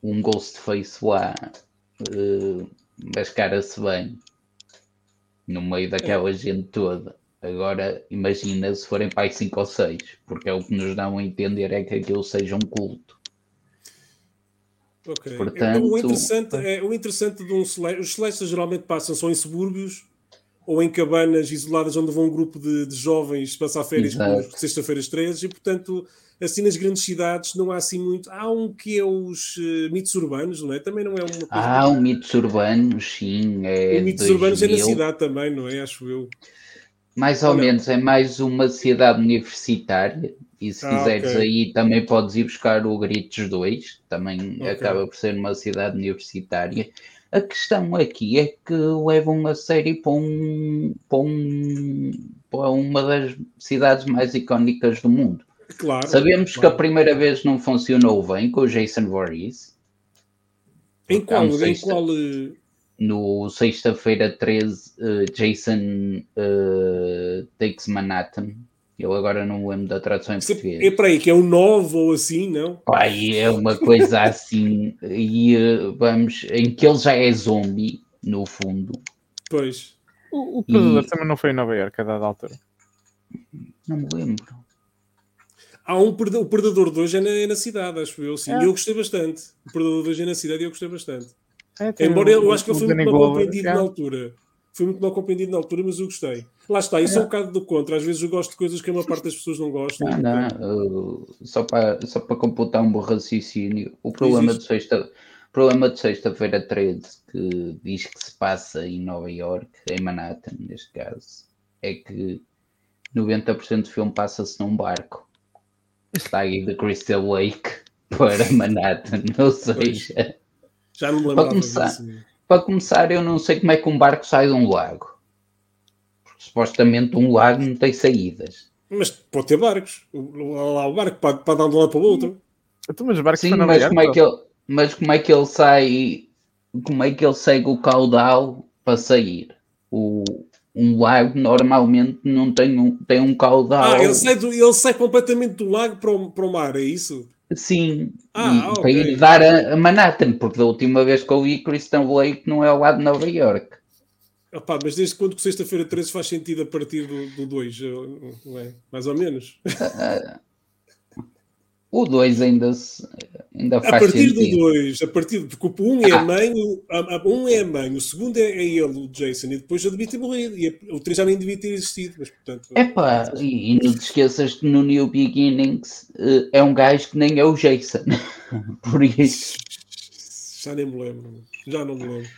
B: um Ghostface lá uh, mascara-se bem no meio daquela gente toda. Agora, imagina se forem para aí 5 ou 6, porque é o que nos dão a entender é que aquilo seja um culto.
A: Ok. Portanto, o, interessante, é, o interessante de um celeste, os celestes geralmente passam só em subúrbios ou em cabanas isoladas onde vão um grupo de, de jovens passar férias sexta-feiras 13 e portanto assim nas grandes cidades não há assim muito. Há um que é os uh, mitos urbanos, não é? Também não é uma coisa.
B: Ah, o mitos urbanos, sim. É
A: o mitos 2000. urbanos é na cidade também, não é? Acho eu.
B: Mais ou Olha. menos, é mais uma cidade universitária. E se ah, quiseres okay. aí também podes ir buscar o Gritos 2, também okay. acaba por ser uma cidade universitária. A questão aqui é que levam a série para, um, para, um, para uma das cidades mais icónicas do mundo.
A: Claro.
B: Sabemos
A: claro.
B: que a primeira vez não funcionou bem com o Jason Voorhees.
A: Em qual? Sexta, em qual?
B: No sexta-feira 13, uh, Jason uh, Takes Manhattan. Eu agora não lembro da tradução em português.
A: É para aí, que é um novo ou assim, não?
B: Pai, é uma coisa assim. e uh, vamos, em que ele já é zombie, no fundo.
A: Pois.
C: O, o Predador e... também não foi em Nova Iorque a dada altura.
B: Não me lembro.
A: Há um o Predador de hoje é na, é na cidade, acho eu, sim. É. Eu gostei bastante. O Predador de hoje é na cidade e eu gostei bastante. É, Embora eu, eu acho que ele foi muito mal compreendido na altura. Foi muito mal compreendido na altura, mas eu gostei. Lá está, isso é, um bocado do contra. Às vezes eu gosto de coisas que a maior parte das pessoas não gostam.
B: Não, não. só, para, só para computar um bom raciocínio, o problema de sexta problema de sexta-feira 13, que diz que se passa em Nova York, em Manhattan, neste caso, é que 90% do filme passa-se num barco está aí de Crystal Lake para Manhattan, ou seja,
A: já não me
B: para começar, para começar, eu não sei como é que um barco sai de um lago. Porque, supostamente um lago não tem saídas.
A: Mas pode ter barcos. Lá o barco para, para dar de um lado para o outro.
C: Então, mas, barcos
B: Sim, mas como, é que ele, mas como é que ele sai? Como é que ele segue o caudal para sair? O, um lago normalmente não tem um, tem um caudal.
A: Ah, ele sai, do, ele sai completamente do lago para o, para o mar, é isso?
B: Sim, ah, e, okay. para ir dar a, a, Manhattan, porque da última vez que eu vi Christian Blake não é ao lado de Nova York.
A: Opa, mas desde quando que sexta-feira 13 faz sentido a partir do 2, é? Mais ou menos.
B: O 2 ainda, ainda faz
A: A partir
B: sentido.
A: do 2, a partir porque o 1 um é a ah. mãe, o 1 um é a mãe, o segundo é, é, ele, o Jason, e depois já devia ter morrido, e o 3 já nem devia ter existido, mas portanto.
B: Epá, e, e não te esqueças que no New Beginnings uh, é um gajo que nem é o Jason. Por isso.
A: Já nem me lembro, já não me lembro.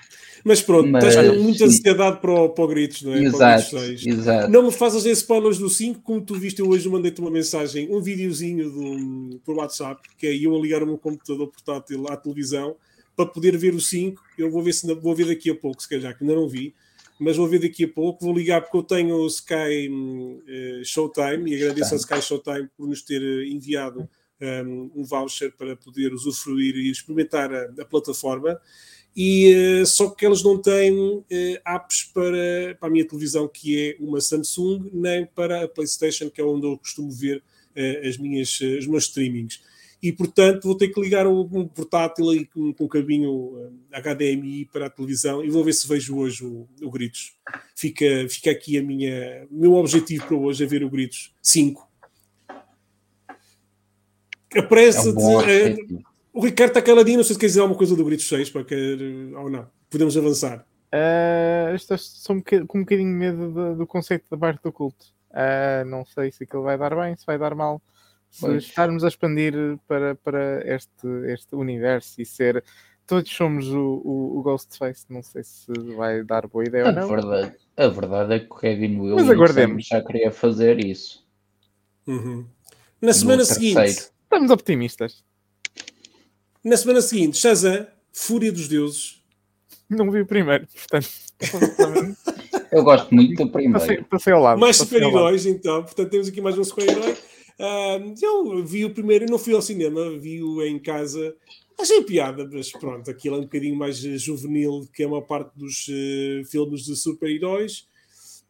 A: Mas pronto, Mas, estás com muita ansiedade para o, para o Gritos, não é?
B: Exato, exato.
A: Não me fazes spoilers do 5, como tu viste, eu hoje mandei-te uma mensagem, um videozinho do, por WhatsApp, que é eu a ligar o meu computador portátil à televisão para poder ver o 5. Eu vou ver, se, vou ver daqui a pouco, se calhar, que ainda não vi, mas vou ver daqui a pouco. Vou ligar porque eu tenho o Sky uh, Showtime e agradeço a Sky Showtime por nos ter eh, enviado um, eh, um voucher para poder usufruir e experimentar a, a plataforma e uh, só que eles não têm uh, apps para, para a minha televisão, que é uma Samsung, nem para a PlayStation, que é onde eu costumo ver uh, as minhas, os meus streamings. E portanto vou ter que ligar um portátil aí com, com um cabinho HDMI para a televisão e vou ver se vejo hoje o, o Gritos. Fica, fica aqui a minha meu objetivo para hoje é ver o Gritos 5. Apressa-te. É o Ricardo está caladinho, não sei se quer dizer alguma coisa do Grito 6 para quer, ou não. Podemos avançar.
C: Uh, estou só um com um bocadinho de medo do, do conceito da parte do culto. Uh, não sei se aquilo vai dar bem, se vai dar mal. Se pois. estarmos a expandir para, para este, este universo e ser. Todos somos o, o, o Ghostface, não sei se vai dar boa ideia
B: a
C: ou não.
B: Verdade, a verdade é que o Kevin Williams já queria fazer isso.
A: Uhum. Na semana seguinte,
C: estamos optimistas.
A: Na semana seguinte, Shazam, Fúria dos Deuses.
C: Não vi o primeiro, portanto.
B: Eu gosto muito do primeiro.
C: Passei, passei ao lado.
A: Mais super-heróis, então. Portanto, temos aqui mais um super-herói. Uh, eu vi o primeiro, não fui ao cinema, vi-o em casa. Achei piada, mas pronto, aquilo é um bocadinho mais juvenil que é uma parte dos uh, filmes de super-heróis.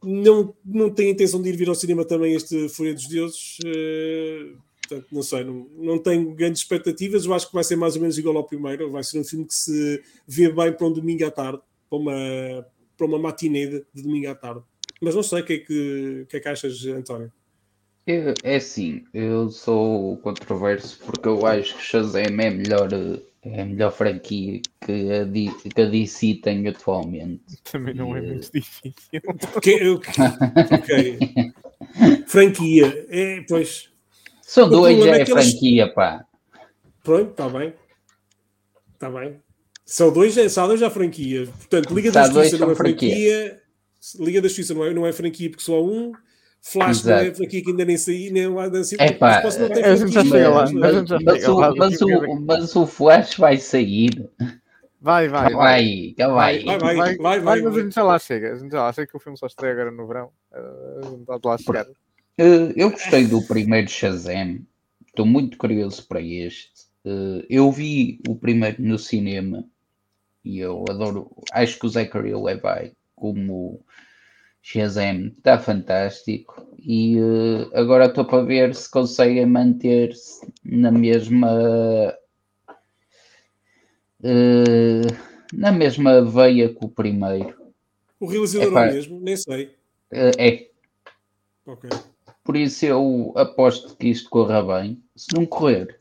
A: Não, não tenho intenção de ir vir ao cinema também este Fúria dos Deuses. Uh, portanto, não sei, não, não tenho grandes expectativas. Eu acho que vai ser mais ou menos igual ao primeiro. Vai ser um filme que se vê bem para um domingo à tarde, para uma, para uma matinê de, de domingo à tarde. Mas não sei o que é que, que, é que achas, António.
B: Eu, é assim, eu sou controverso porque eu acho que Shazam é melhor, é a melhor franquia que a, D, que a DC tem atualmente.
C: Também não é muito difícil.
A: Que, ok. franquia, é, pois.
B: São dois já é, é franquia, eles... pá.
A: Pronto, está bem. Está bem. São dois, são dois já franquia. Portanto, Liga da Justiça não é franquia. franquia. Liga da Justiça não é, não é franquia porque só um. Flash Exato. não é franquia que ainda nem saí, nem lá assim.
B: É pá, mas, mas, o Flash vai sair.
C: Vai, vai,
B: vai. Vai,
A: vai, vai, vai, vai,
C: vai, mas a gente já lá chega. A gente já lá chega que o filme só estreia agora no verão. A gente está de lá chegar.
B: Uh, eu gostei do primeiro Shazam. Estou muito curioso para este. Uh, eu vi o primeiro no cinema e eu adoro. Acho que o Zachary Levi, como Shazam, está fantástico. E uh, agora estou para ver se conseguem manter-se na mesma. na mesma veia que o primeiro.
A: O realizador é, mesmo? Nem sei.
B: é.
A: Ok.
B: Por isso eu aposto que isto corra bem. Se não correr,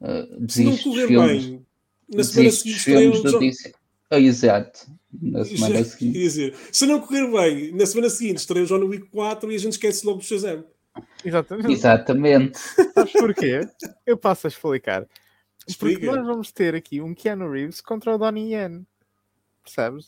B: uh, se não correr filmes, bem,
A: na semana seguinte filmes
B: do DC. Oh, exato. Na semana seguinte.
A: Dizer, se não correr bem, na semana seguinte estreia o John Wick 4 e a gente esquece logo do Shazam.
C: Exatamente.
B: Exatamente.
C: Sabes porquê? Eu passo a explicar. Explica. Porque nós vamos ter aqui um Keanu Reeves contra o Donnie Yen. Percebes?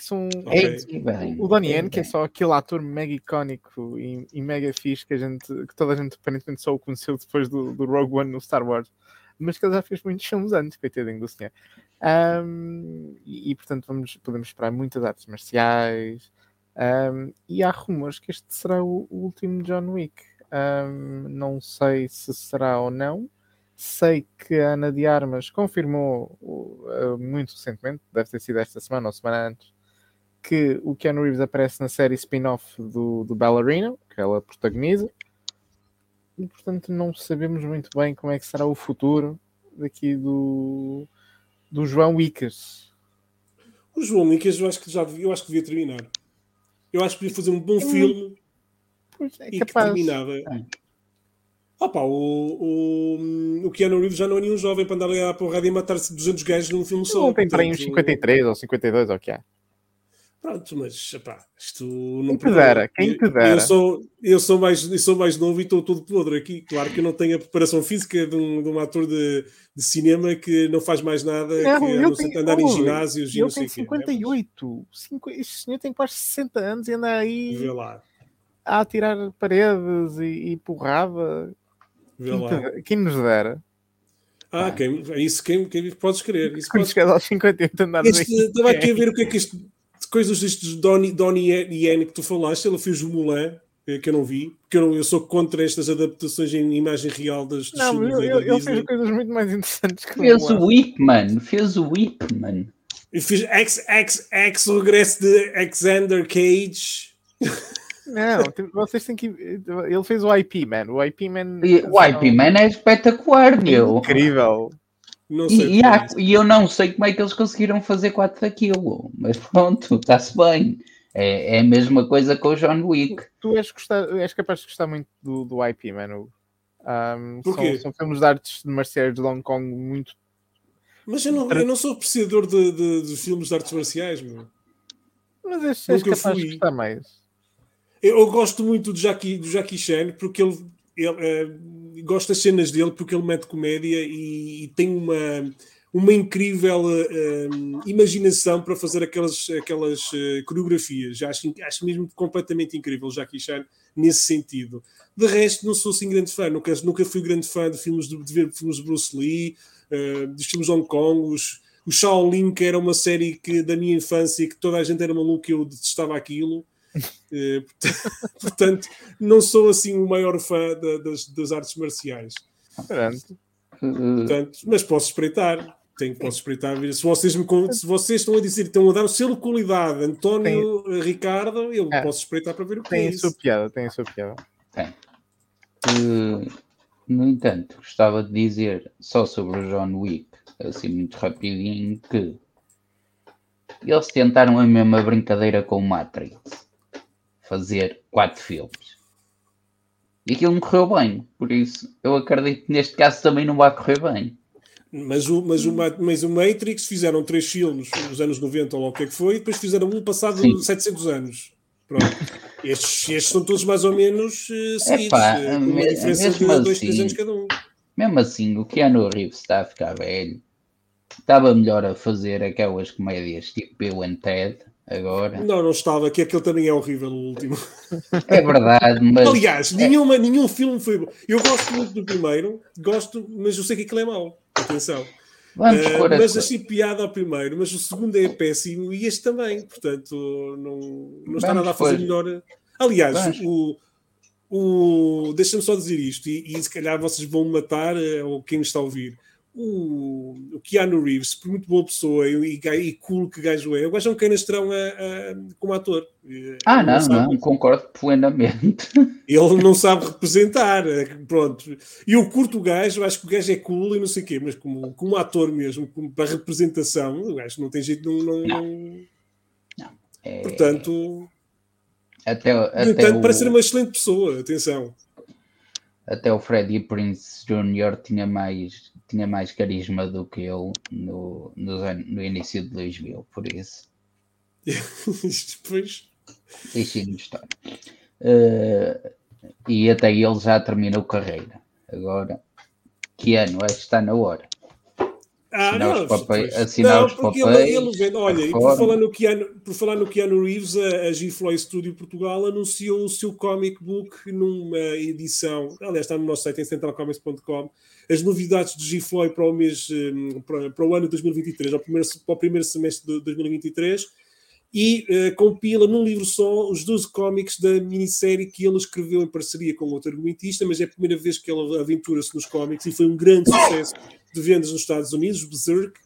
C: Que são
B: okay.
C: o Donnie Yen, que é só aquele ator mega icónico e, e, mega fixe que, a gente, que toda a gente aparentemente só o conheceu depois do, do Rogue One no Star Wars, mas que ele já fez muitos filmes antes, coitadinho do senhor. Um, e, e, portanto vamos, podemos esperar muitas artes marciais. Um, e há rumores que este será o, o último John Wick. Um, não sei se será ou não. Sei que a Ana de Armas confirmou uh, muito recentemente, deve ter sido esta semana ou semana antes, que o Keanu Reeves aparece na série spin-off do, do Ballerina, que ela protagoniza, e portanto não sabemos muito bem como é que será o futuro daqui do, do João Wickers.
A: O João Wickers eu acho que já eu acho que devia terminar. Eu acho que podia fazer um bom é, filme
C: é e capaz. que terminava.
A: É. Opa, o, o, o Keanu Reeves já não é nenhum jovem para andar a porrada e matar-se 200 gajos num filme só.
C: Não tem para aí uns 53 ou 52 ou o que é.
A: Pronto, mas epá, isto não
C: Quem te dera, quem te dera.
A: Eu sou, eu, sou mais, eu sou mais novo e estou todo podre aqui. Claro que eu não tenho a preparação física de um, de um ator de, de cinema que não faz mais nada não, que não sei, andar oh, em ginásios e não sei
C: o quê. 58. Quê, este senhor tem quase 60 anos e anda aí
A: Vê lá.
C: a atirar paredes e, e porrada.
A: Vê quem, lá.
C: Te, quem nos dera.
A: Ah, quem, é isso quem, quem podes querer. Isso
C: chegas aos 58 andares
A: Estava aqui a ver o que é que isto coisas destes Donnie, Donnie Yen que tu falaste, ele fez o Mulan, eh, que eu não vi, porque eu, eu sou contra estas adaptações em imagem real das,
C: não, filmes eu, Ele fez coisas muito mais interessantes que
B: Fez o Whip, mano. Fez o Whip, mano.
A: E fez X, X, X, o regresso de Alexander Cage.
C: Não, vocês têm que. Ele fez o IP Man. O IP Man.
B: O IP Man é espetacular, meu.
C: Incrível.
B: E, e, há, e, eu não sei como é que eles conseguiram fazer 4 daquilo, mas pronto, está-se bem. É, é, a mesma coisa com o John Wick.
C: Tu, tu és, gostar, és capaz de gostar muito do, do IP, mano. Um, são, são filmes de artes marciais de Hong Kong muito.
A: Mas eu não, eu não sou apreciador de, de, de filmes de artes marciais, meu.
C: Mas és, és capaz fui. de gostar mais.
A: Eu gosto muito do Jackie, do Jackie Chan porque ele, ele uh, gosto das cenas dele porque ele mete comédia e, e tem uma, uma incrível uh, imaginação para fazer aquelas, aquelas uh, coreografias. Acho, acho mesmo completamente incrível o Jackie Chan nesse sentido. De resto, não sou assim grande fã. Nunca, nunca fui grande fã de filmes de, de ver filmes de Bruce Lee, uh, dos filmes de Hong Kong, os, o Shaolin, que era uma série que, da minha infância que toda a gente era maluco e eu detestava aquilo. Uh, portanto, não sou assim o maior fã da, das, das artes marciais. Portanto, mas posso espreitar. Tenho, posso espreitar. Se vocês, me, se vocês estão a dizer estão a dar o selo de qualidade, António tem... Ricardo, eu é. posso espreitar para ver o que
C: tem
A: é
C: isso. Tem a sua piada, tem a sua piada. Tem.
B: Uh, no entanto, gostava de dizer só sobre o John Wick, assim muito rapidinho, que eles tentaram a mesma brincadeira com o Matrix. Fazer quatro filmes. E aquilo não correu bem. Por isso, eu acredito que neste caso também não vai correr bem.
A: Mas o, mas, o, mas o Matrix fizeram três filmes nos anos 90 ou o que é que foi, e depois fizeram um passado Sim. 700 anos. Pronto. Estes, estes são todos mais ou menos uh, seguidos, Epá, com uma diferença de dois, assim, três anos cada um.
B: Mesmo assim, o Keanu Reeves está a ficar velho. Estava melhor a fazer aquelas comédias tipo Bill and Ted agora.
A: Não, não estava, que aquele também é horrível o último.
B: É verdade, mas.
A: Aliás, é... nenhuma, nenhum filme foi bom. Eu gosto muito do primeiro, gosto, mas eu sei que aquilo é mau. Atenção. Uh, mas achei piada ao primeiro, mas o segundo é péssimo e este também, portanto, não, não está nada a fazer melhor. Aliás, o, o deixa-me só dizer isto, e, e, se calhar vocês vão matar, eh, ou quem está a ouvir o, o Keanu Reeves, por muito boa pessoa e, e cool que gajo é, o gajo é um canastrão a, a, como ator.
B: Ah, não, não, não, concordo plenamente.
A: Ele não sabe representar, é pronto. E eu curto o gajo, acho que o gajo é cool e não sei o quê, mas como, como ator mesmo, como para representação, o gajo não tem jeito, não. não, não... não. É... Portanto.
B: Até, até
A: entanto, o... parece ser uma excelente pessoa, atenção.
B: Até o Freddie Prince Jr. tinha mais tinha mais carisma do que eu no, no, no início de 2000, por isso.
A: Depois.
B: Deixem-me estar. Uh, e até ele já terminou carreira. Agora, que ano? Acho que está na hora.
A: Ah, assinar não, os papéis. Assinar não, os papéis ele, ele vende, olha, e por falar, no Keanu, por falar no Keanu Reeves, a, a G-Floy Studio Portugal anunciou o seu comic book numa edição, aliás, está no nosso site em centralcomics.com, as novidades de G-Floy para o mês, hum, para, para, o ano de 2023, ao primeiro, para o primeiro semestre de 2023, e uh, compila num livro só os 12 cómics da minissérie que ele escreveu em parceria com outro argumentista, mas é a primeira vez que ele aventura-se nos cómics e foi um grande sucesso de vendas nos Estados Unidos, Berserk.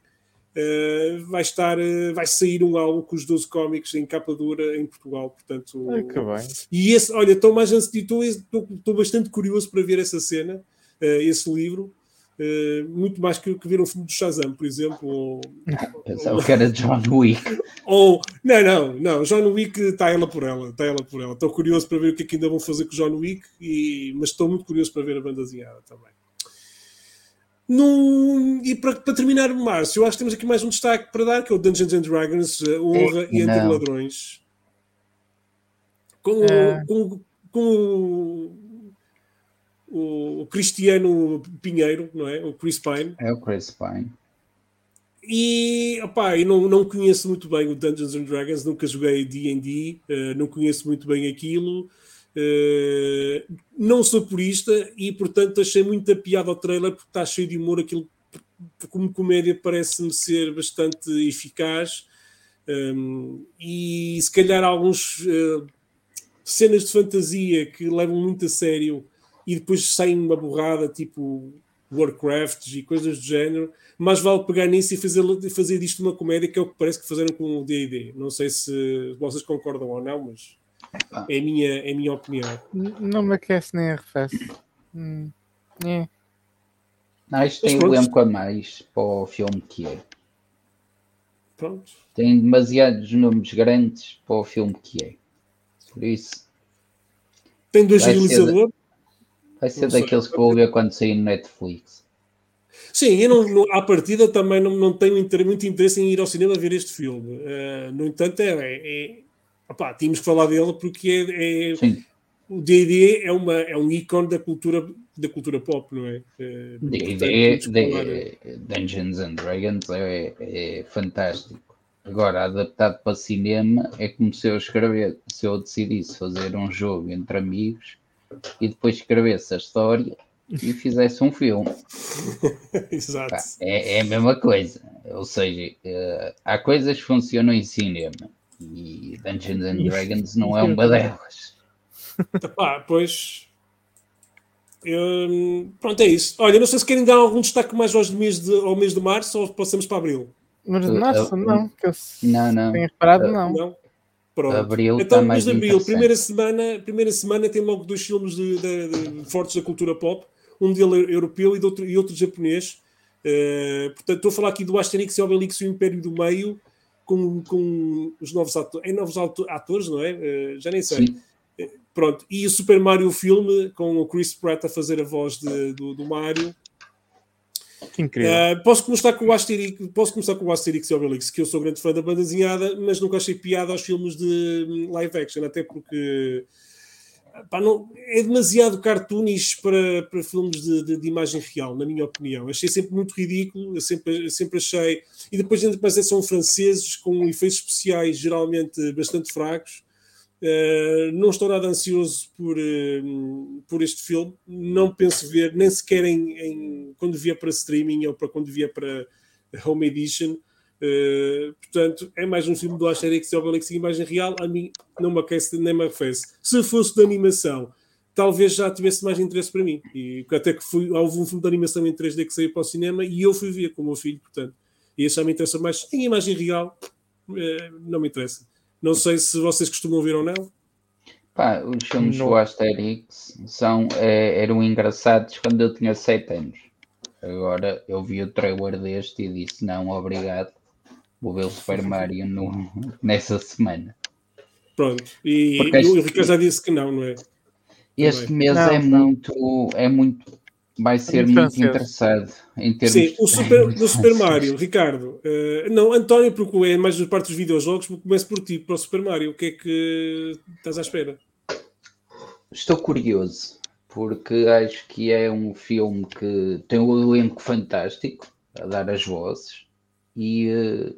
A: Uh, vai estar, uh, vai sair um álbum com os 12 cómics em capa dura em Portugal, portanto.
C: Que bem.
A: E esse, olha, estou mais estou, estou bastante curioso para ver essa cena, esse livro. Uh, muito mais que, que ver um filme do Shazam, por exemplo. Ou,
B: Pensava que era John Wick.
A: Ou, não, não, não, John Wick está ela por ela, está ela por ela. Estou curioso para ver o que é que ainda vão fazer com o John Wick, e, mas estou muito curioso para ver a banda desenhada também. No, e para, para terminar, Márcio, eu acho que temos aqui mais um destaque para dar, que é o Dungeons and Dragons, Honra é, e Entre Ladrões. Com, é. com, com o Cristiano Pinheiro, não é? O Chris Pine.
B: É o Chris Pine.
A: E, opá, eu não, não conheço muito bem o Dungeons and Dragons, nunca joguei D&D, uh, não conheço muito bem aquilo, uh, não sou purista e, portanto, achei muita piada ao trailer porque está cheio de humor, aquilo como comédia parece-me ser bastante eficaz um, e se calhar alguns uh, cenas de fantasia que levam muito a sério e depois saem uma borrada tipo Warcraft e coisas do género, mas vale pegar nisso e fazer, fazer disto uma comédia que é o que parece que fizeram com o D&D. Não sei se vocês concordam ou não, mas é a minha, é a minha opinião.
C: Não me aquece nem arrefece. Hum. É.
B: Não, isto tem o elenco a mais para o filme que é.
A: Pronto.
B: Tem demasiados nomes grandes para o filme que é. Por isso.
A: Tem dois realizadores.
B: Vai ser daqueles que vou ver quando sair no Netflix.
A: Sim, eu não, não, à partida também não, não tenho muito interesse em ir ao cinema ver este filme. Uh, no entanto, é, é, opá, tínhamos que falar dele porque é, é o D&D é, uma, é um ícone da cultura, da cultura pop, não é?
B: D&D, é, Dungeons and Dragons é, é fantástico. Agora, adaptado para cinema, é como se eu escrever, se eu decidisse fazer um jogo entre amigos e depois escrevesse a história e fizesse um filme.
A: Exato. Pá,
B: é, é, a mesma coisa. Ou seja, uh, há coisas que funcionam em cinema e Dungeons and Dragons não é uma delas.
A: Pá, pois. Eu, pronto, é isso. Olha, não sei se querem dar algum destaque mais aos mês de, ao mês de março ou passamos para abril.
C: Mas de março, não. Que eu
B: não, não.
C: Tenho reparado, não. não.
A: Pronto. Abril então, tá de abril, primeira semana, primeira semana tem logo dois filmes de, de, de, fortes da cultura pop, um dele europeu e, outro, e outro japonês. Uh, portanto, estou a falar aqui do Asterix e Obelix e o Império do Meio, com, com os novos atores, é novos atores, não é? Uh, já nem sei. Uh, pronto, e o Super Mario filme, com o Chris Pratt a fazer a voz de, do, do Mario.
C: Que incrível.
A: Uh, posso, começar com o Asterix, posso começar com o Asterix e Obelix, que eu sou grande fã da banda desenhada, mas nunca achei piada aos filmes de hum, live action, até porque pá, não, é demasiado cartoonish para, para filmes de, de, de, imagem real, na minha opinião. Achei sempre muito ridículo, sempre, sempre achei. E depois, mas são franceses com efeitos especiais geralmente bastante fracos. Uh, não estou nada ansioso por, uh, por este filme. Não penso ver, nem sequer em, em, quando vier para streaming ou para quando vier para Home Edition. Uh, portanto, é mais um filme do Asterix e Obelix em imagem real. A mim não me aquece nem me arrefece. Se fosse de animação, talvez já tivesse mais interesse para mim. E até que fui, houve um filme de animação em 3D que saiu para o cinema e eu fui ver com o meu filho, portanto. E esse já me interessa mais. Em imagem real, não me interessa. Não sei se vocês costumam ver ou não.
B: Pá, os filmes do Asterix são, é, eram engraçados quando eu tinha 7 anos. Agora eu vi o trailer deste e disse não, obrigado. Vou ver o Super Mario no, nessa semana.
A: Pronto, e, e o Ricardo já disse que não, não é?
B: Este mês não, é, não. Muito, é muito vai ser muito interessado em termos
A: Sim, o super, do Super Mario, Ricardo. Uh, não, António, porque é mais da parte dos videojogos, começo por ti, para o Super Mario. O que é que estás à espera?
B: Estou curioso, porque acho que é um filme que tem um elenco fantástico a dar as vozes e uh,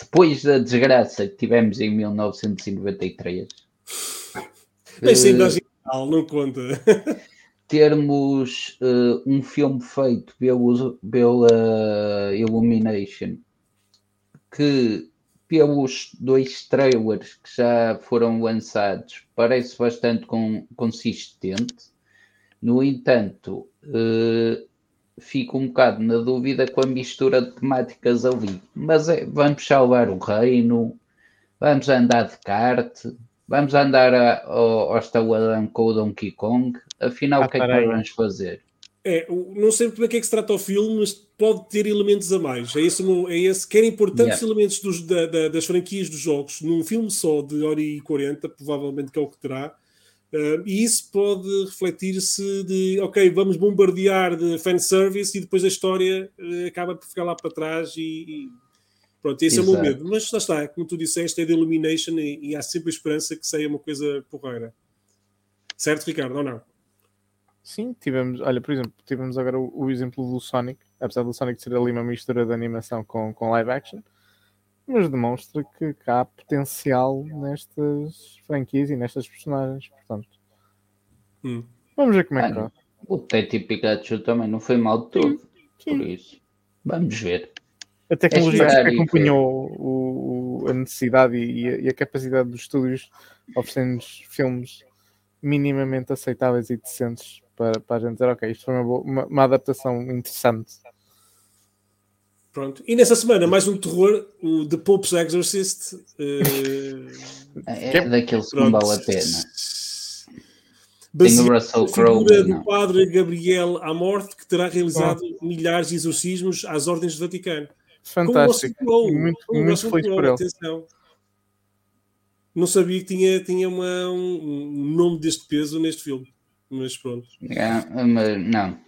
B: depois da desgraça que tivemos em 1993.
A: Mas uh, não conta.
B: termos uh, um filme feito pela Illumination que pelos dois trailers que já foram lançados parece bastante com, consistente. No entanto, uh, fico um bocado na dúvida com a mistura de temáticas ali. Mas é, vamos salvar o reino, vamos andar de kart, Vamos andar a, ao, ao estaladão com o Donkey Kong. Afinal, ah, o que é que vamos fazer?
A: É, não sei muito bem o que é que se trata o filme, mas pode ter elementos a mais. É esse, é esse quer importantes yeah. elementos dos, da, da, das franquias dos jogos num filme só de hora e 40, provavelmente que é o que terá. Uh, e isso pode refletir-se de, ok, vamos bombardear de fanservice e depois a história uh, acaba por ficar lá para trás e, e Pronto, esse Exato. é o meu medo. Mas lá está, como tu disseste, é de Illumination e, e há sempre a esperança que saia uma coisa porreira. Certo, Ricardo, ou não?
C: Sim, tivemos, olha, por exemplo, tivemos agora o, o, exemplo do Sonic, apesar do Sonic ser ali uma mistura de animação com, com live action, mas demonstra que, que há potencial nestas franquias e nestas personagens, portanto. Hum. Vamos ver como é que
B: corre. O Teti Pikachu também não foi mal de todo, sim. por isso. Vamos ver.
C: A tecnologia é que acompanhou o, a necessidade e a, e a capacidade dos estúdios oferecendo filmes minimamente aceitáveis e decentes para, para a gente dizer, ok, isto foi uma, boa, uma, uma, adaptação interessante.
A: Pronto. E nessa semana, mais um terror, o The Pope's Exorcist. Uh...
B: É, é daqueles que não vale a pena.
A: Tem o Russell Crowe. do padre Gabriel Amorth, que terá realizado oh. milhares de exorcismos às ordens do Vaticano.
C: Fantástico. muito, muito feliz por ele. Atenção.
A: Não sabia que tinha, tinha uma, um, nome deste peso neste filme. Mas pronto.
B: É, mas não.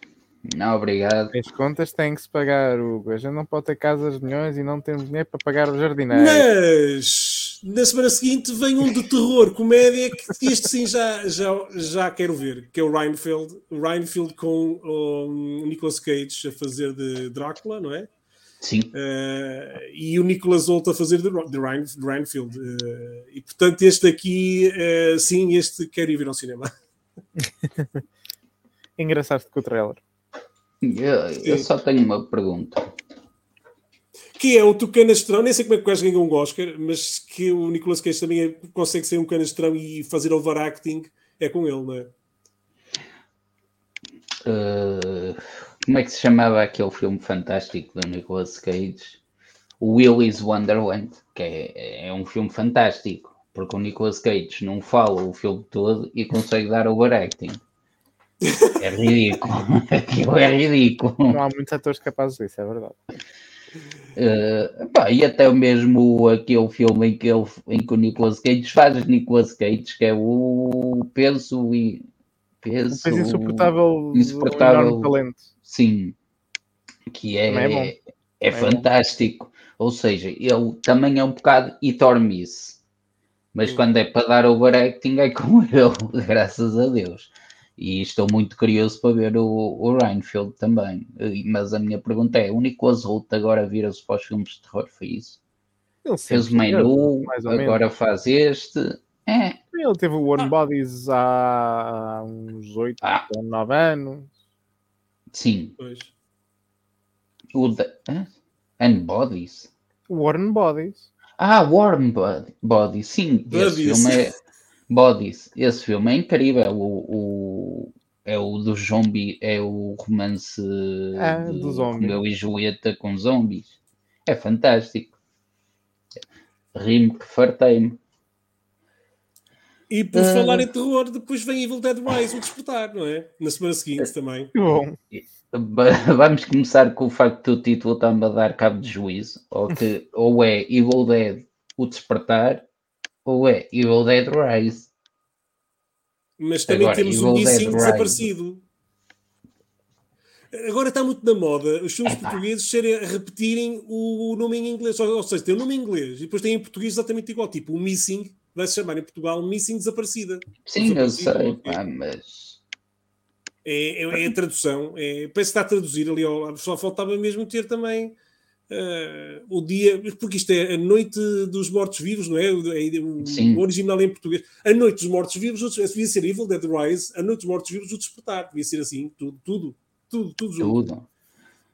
B: Não, obrigado.
C: As contas têm que se pagar, Hugo. A gente não pode ter casas de milhões e não temos dinheiro para pagar os jardineiros.
A: Mas na semana seguinte vem um de terror, comédia, que este sim já, já, já quero ver, que é o Reinfeld. O Reinfeld com o Nicolas Cage a fazer de Drácula, não é?
B: Sim.
A: Uh, e o Nicolas Holt a fazer de, de, Rein, de. Uh, e portanto, este aqui, uh, sim, este quero ir ver ao cinema.
C: Engraçado com o trailer.
B: Eu, eu só tenho uma pergunta
A: que é o tu canastrão, nem sei como é que o gajo ganhou um Oscar, mas que o Nicolas Cage também é, consegue ser um canastrão e fazer overacting, é com ele, não é?
B: Como é que se chamava aquele filme fantástico do Nicolas Cage? O Willy's Wonderland, que é, é um filme fantástico, porque o Nicolas Cage não fala o filme todo e consegue dar overacting. É ridículo. Aquilo é ridículo.
C: Não há muitos atores capazes disso, é verdade.
B: Uh, pá, e até mesmo aquele filme em que, ele, em que o Nicolas Cage faz Nicolas Cage, que é o peso e
C: peso, o peso insuportável,
B: insuportável talento. Sim, que é, é, é, é fantástico. Ou seja, ele também é um bocado e torme-se, mas quando é para dar overacting é com ele, graças a Deus. E estou muito curioso para ver o, o Reinfeldt também. Mas a minha pergunta é: o Nicolas Hoult agora vira-se para os filmes de terror? Foi isso? Ele Fez o menu, agora menos. faz este. É.
C: Ele teve o One ah. Bodies há uns 8 ah. ou 9 anos.
B: Sim. Pois. O de... Unbodies?
C: Warren Bodies.
B: Ah, Warren Bodies, sim. Esse filme é Bodies, esse filme é incrível. O, o, é o do zombie, é o romance
C: é, de do zombie.
B: Romeu e Julieta com zombies. É fantástico. Rimo que fartei-me.
A: E por uh... falar em terror, depois vem Evil Dead Rise, o despertar, não é? Na semana seguinte também.
C: Bom.
B: Vamos começar com o facto do título está-me a dar cabo de juízo. Ou, que, ou é Evil Dead, o despertar, ou é Evil Dead Rise.
A: Mas também Agora, temos Evil um Missing desaparecido. Agora está muito na moda os filmes portugueses serem, repetirem o, nome em inglês. Ou, ou, seja, tem o nome em inglês e depois tem em português exatamente igual. Tipo, o Missing vai se chamar em Portugal Missing Desaparecida.
B: Sim, eu sei, pá, mas.
A: É, é, é, a tradução. É, parece que está a traduzir ali. Só faltava mesmo ter também Uh, o dia, porque isto é a noite dos mortos-vivos, não é? é o, o, original em português. A noite dos mortos-vivos, devia ser Evil Dead Rise, a noite dos mortos-vivos, o despertar, devia ser assim, tudo, tudo, tudo, tudo junto.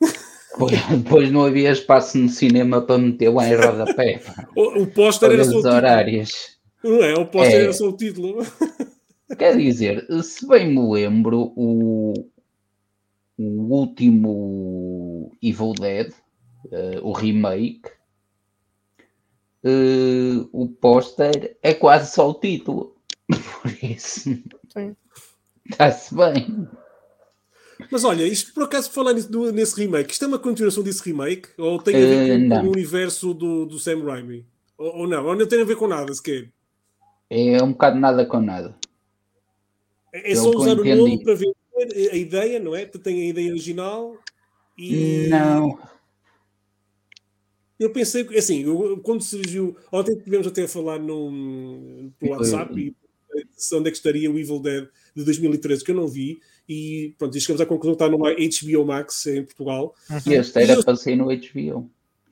A: Tudo.
B: depois, não havia espaço no cinema para meter lá em rodapé.
A: o, o póster era só o
B: horários.
A: Não é? O póster é. era só o título.
B: Quer dizer, se bem me lembro, o, o último Evil Dead uh, o remake, uh, o póster é quase só o título. Por isso, está-se bem.
A: Mas olha, isto por acaso falar nesse remake, isto é uma continuação desse remake? Ou tem a ver com, uh, com o universo do, do Sam Raimi? Ou, ou, não? Ou não tem a ver com nada sequer?
B: É um bocado nada com nada.
A: É, é só usar o nome para ver a ideia, não é? Tu tem a ideia original
B: e. Não,
A: eu pensei, assim, eu, quando surgiu. Ontem tivemos até a falar no, no WhatsApp e onde é que estaria o Evil Dead de 2013, que eu não vi, e pronto, e chegamos à conclusão que está no HBO Max em Portugal.
B: E este era eu, para sair no HBO.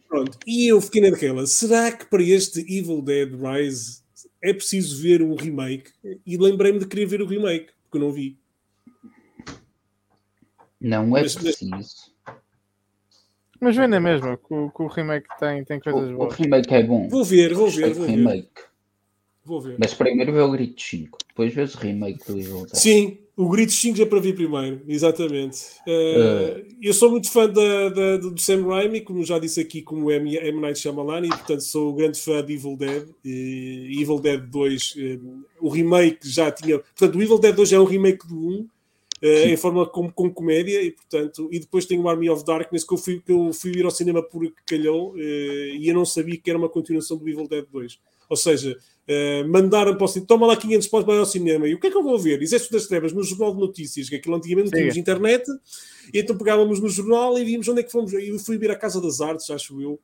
A: Pronto, e eu fiquei naquela, será que para este Evil Dead Rise é preciso ver o remake? E lembrei-me de querer ver o remake, porque eu não vi.
B: Não é mas, preciso. Mas,
C: mas vende mesmo, que o, que o remake tem, tem coisas
B: o,
C: boas.
B: O remake é bom.
A: Vou ver, vou ver, vou remake.
B: Vou ver. Mas primeiro vê o Grid 5, depois vês o remake do Evil Dead.
A: Sim, o Grid 5 é para vir primeiro, exatamente. Uh, uh. Eu sou muito fã da, da, do Sam Raimi, como já disse aqui, como M. M. Night Shyamalan, e portanto sou grande fã de Evil Dead. E Evil Dead 2, um, eh, o remake já tinha. Portanto, o Evil Dead 2 é um remake do 1 uh, em forma com, com, comédia e portanto e depois tem o Army of Darkness que eu fui, que eu fui ir ao cinema por calhou uh, e eu não sabia que era uma continuação do Evil Dead 2 ou seja, uh, mandaram para o cinema toma lá 500 para ir ao cinema e o que é que eu vou ver? Exército das Trevas no Jornal de Notícias que aquilo antigamente não tínhamos internet e então pegávamos no jornal e víamos onde é que fomos eu fui vir à Casa das Artes, acho eu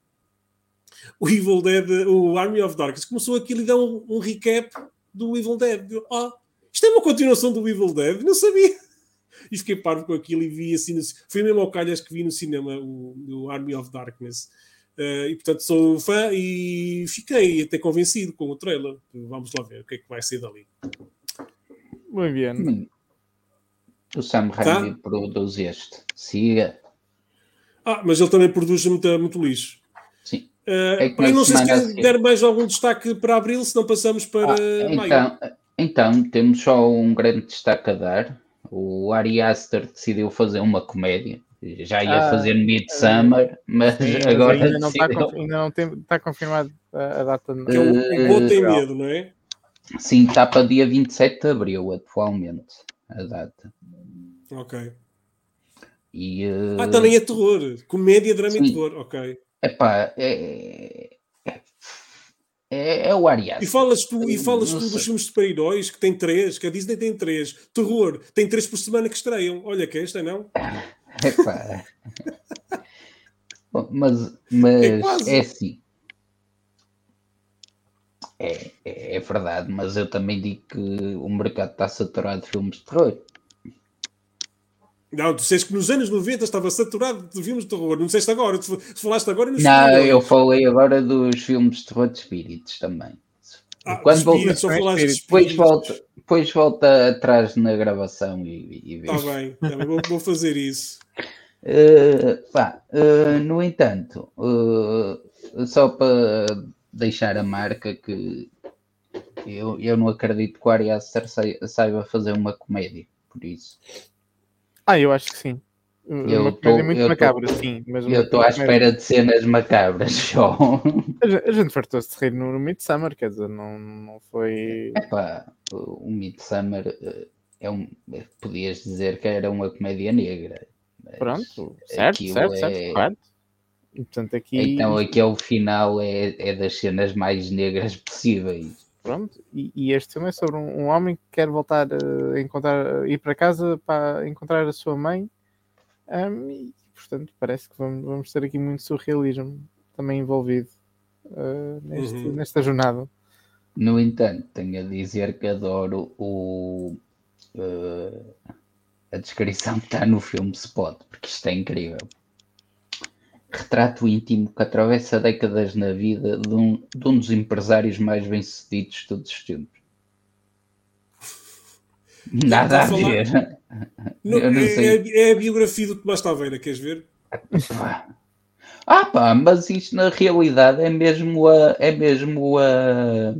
A: o Evil Dead, o Army of Darkness, começou aquilo e deu um, um recap do Evil Dead. Ah, oh, isto é uma continuação do Evil Dead? Não sabia. E fiquei parvo com aquilo e vi assim. No, foi mesmo ao calhas que vi no cinema o, o Army of Darkness. Uh, e portanto sou fã e fiquei até convencido com o trailer. Vamos lá ver o que é que vai ser dali.
C: Muito bem. Hum.
B: O Sam Raimi tá? produz este. Siga.
A: Ah, mas ele também produz muito, muito lixo.
B: Sim.
A: Uh, é eu não sei se quer der mais algum destaque para abril, se não passamos para
B: ah, então, maio. Então, temos só um grande destaque a dar. O Ari Aster decidiu fazer uma comédia. Já ia ah, fazer Midsummer, mas sim, agora.
C: Ainda não, está, ainda não tem, está confirmado a data.
A: Que o, o tem medo, não é?
B: Sim, está para dia 27 de abril, atualmente, a data.
A: Ok.
B: E, uh...
A: Ah, também é terror. Comédia, drama sim. e terror, ok.
B: Epá, é, é, é o Arias.
A: E falas tu, e falas tu dos filmes de super-heróis que tem três, que a Disney tem três. Terror, tem três por semana que estreiam. Olha que esta, não?
B: Epá. Bom, mas mas é, é assim. É, é, é, verdade, mas eu também digo que o mercado está saturado de filmes de terror.
A: Não, tu disseste que nos anos 90 estava saturado de filmes de terror. Não disseste agora, tu falaste agora
B: nos Não, eu falei agora dos filmes de terror de espíritos também.
A: Ah, Quando volta,
B: depois, volta, depois volta atrás na gravação e, e
A: Está bem, tá bem vou, vou, fazer isso.
B: Uh, pá, uh, no entanto, uh, só para deixar a marca que eu, eu não acredito que o Ari Aster saiba fazer uma comédia, por isso.
C: Ah, eu acho que sim. Eu uma comédia muito macabra, tô, sim. Mas
B: eu estou à espera de cenas macabras só.
C: A gente fartou-se de rir no, no Midsummer, quer dizer, não, não foi.
B: Epá, o Midsummer eh, é um. Podias dizer que era uma comédia negra.
C: Pronto, certo, certo, é... certo, claro. E, portanto, aqui...
B: Então aquele final é, é das cenas mais negras possíveis.
C: Pronto, e, e este filme é sobre um, um, homem que quer voltar a encontrar, ir para casa para encontrar a sua mãe. Um, e portanto parece que vamos, vamos ter aqui muito surrealismo também envolvido uh, neste, uhum. nesta jornada.
B: No entanto, tenho a dizer que adoro o, uh, a descrição que está no filme Spot, porque isto é incrível retrato íntimo que atravessa décadas na vida de um, de um dos empresários mais bem-sucedidos de todos os tempos. Nada a, ver.
A: Não, é, é, é, a biografia do Tomás Taveira, queres ver?
B: Ah pá, mas isto na realidade é mesmo a, é mesmo a,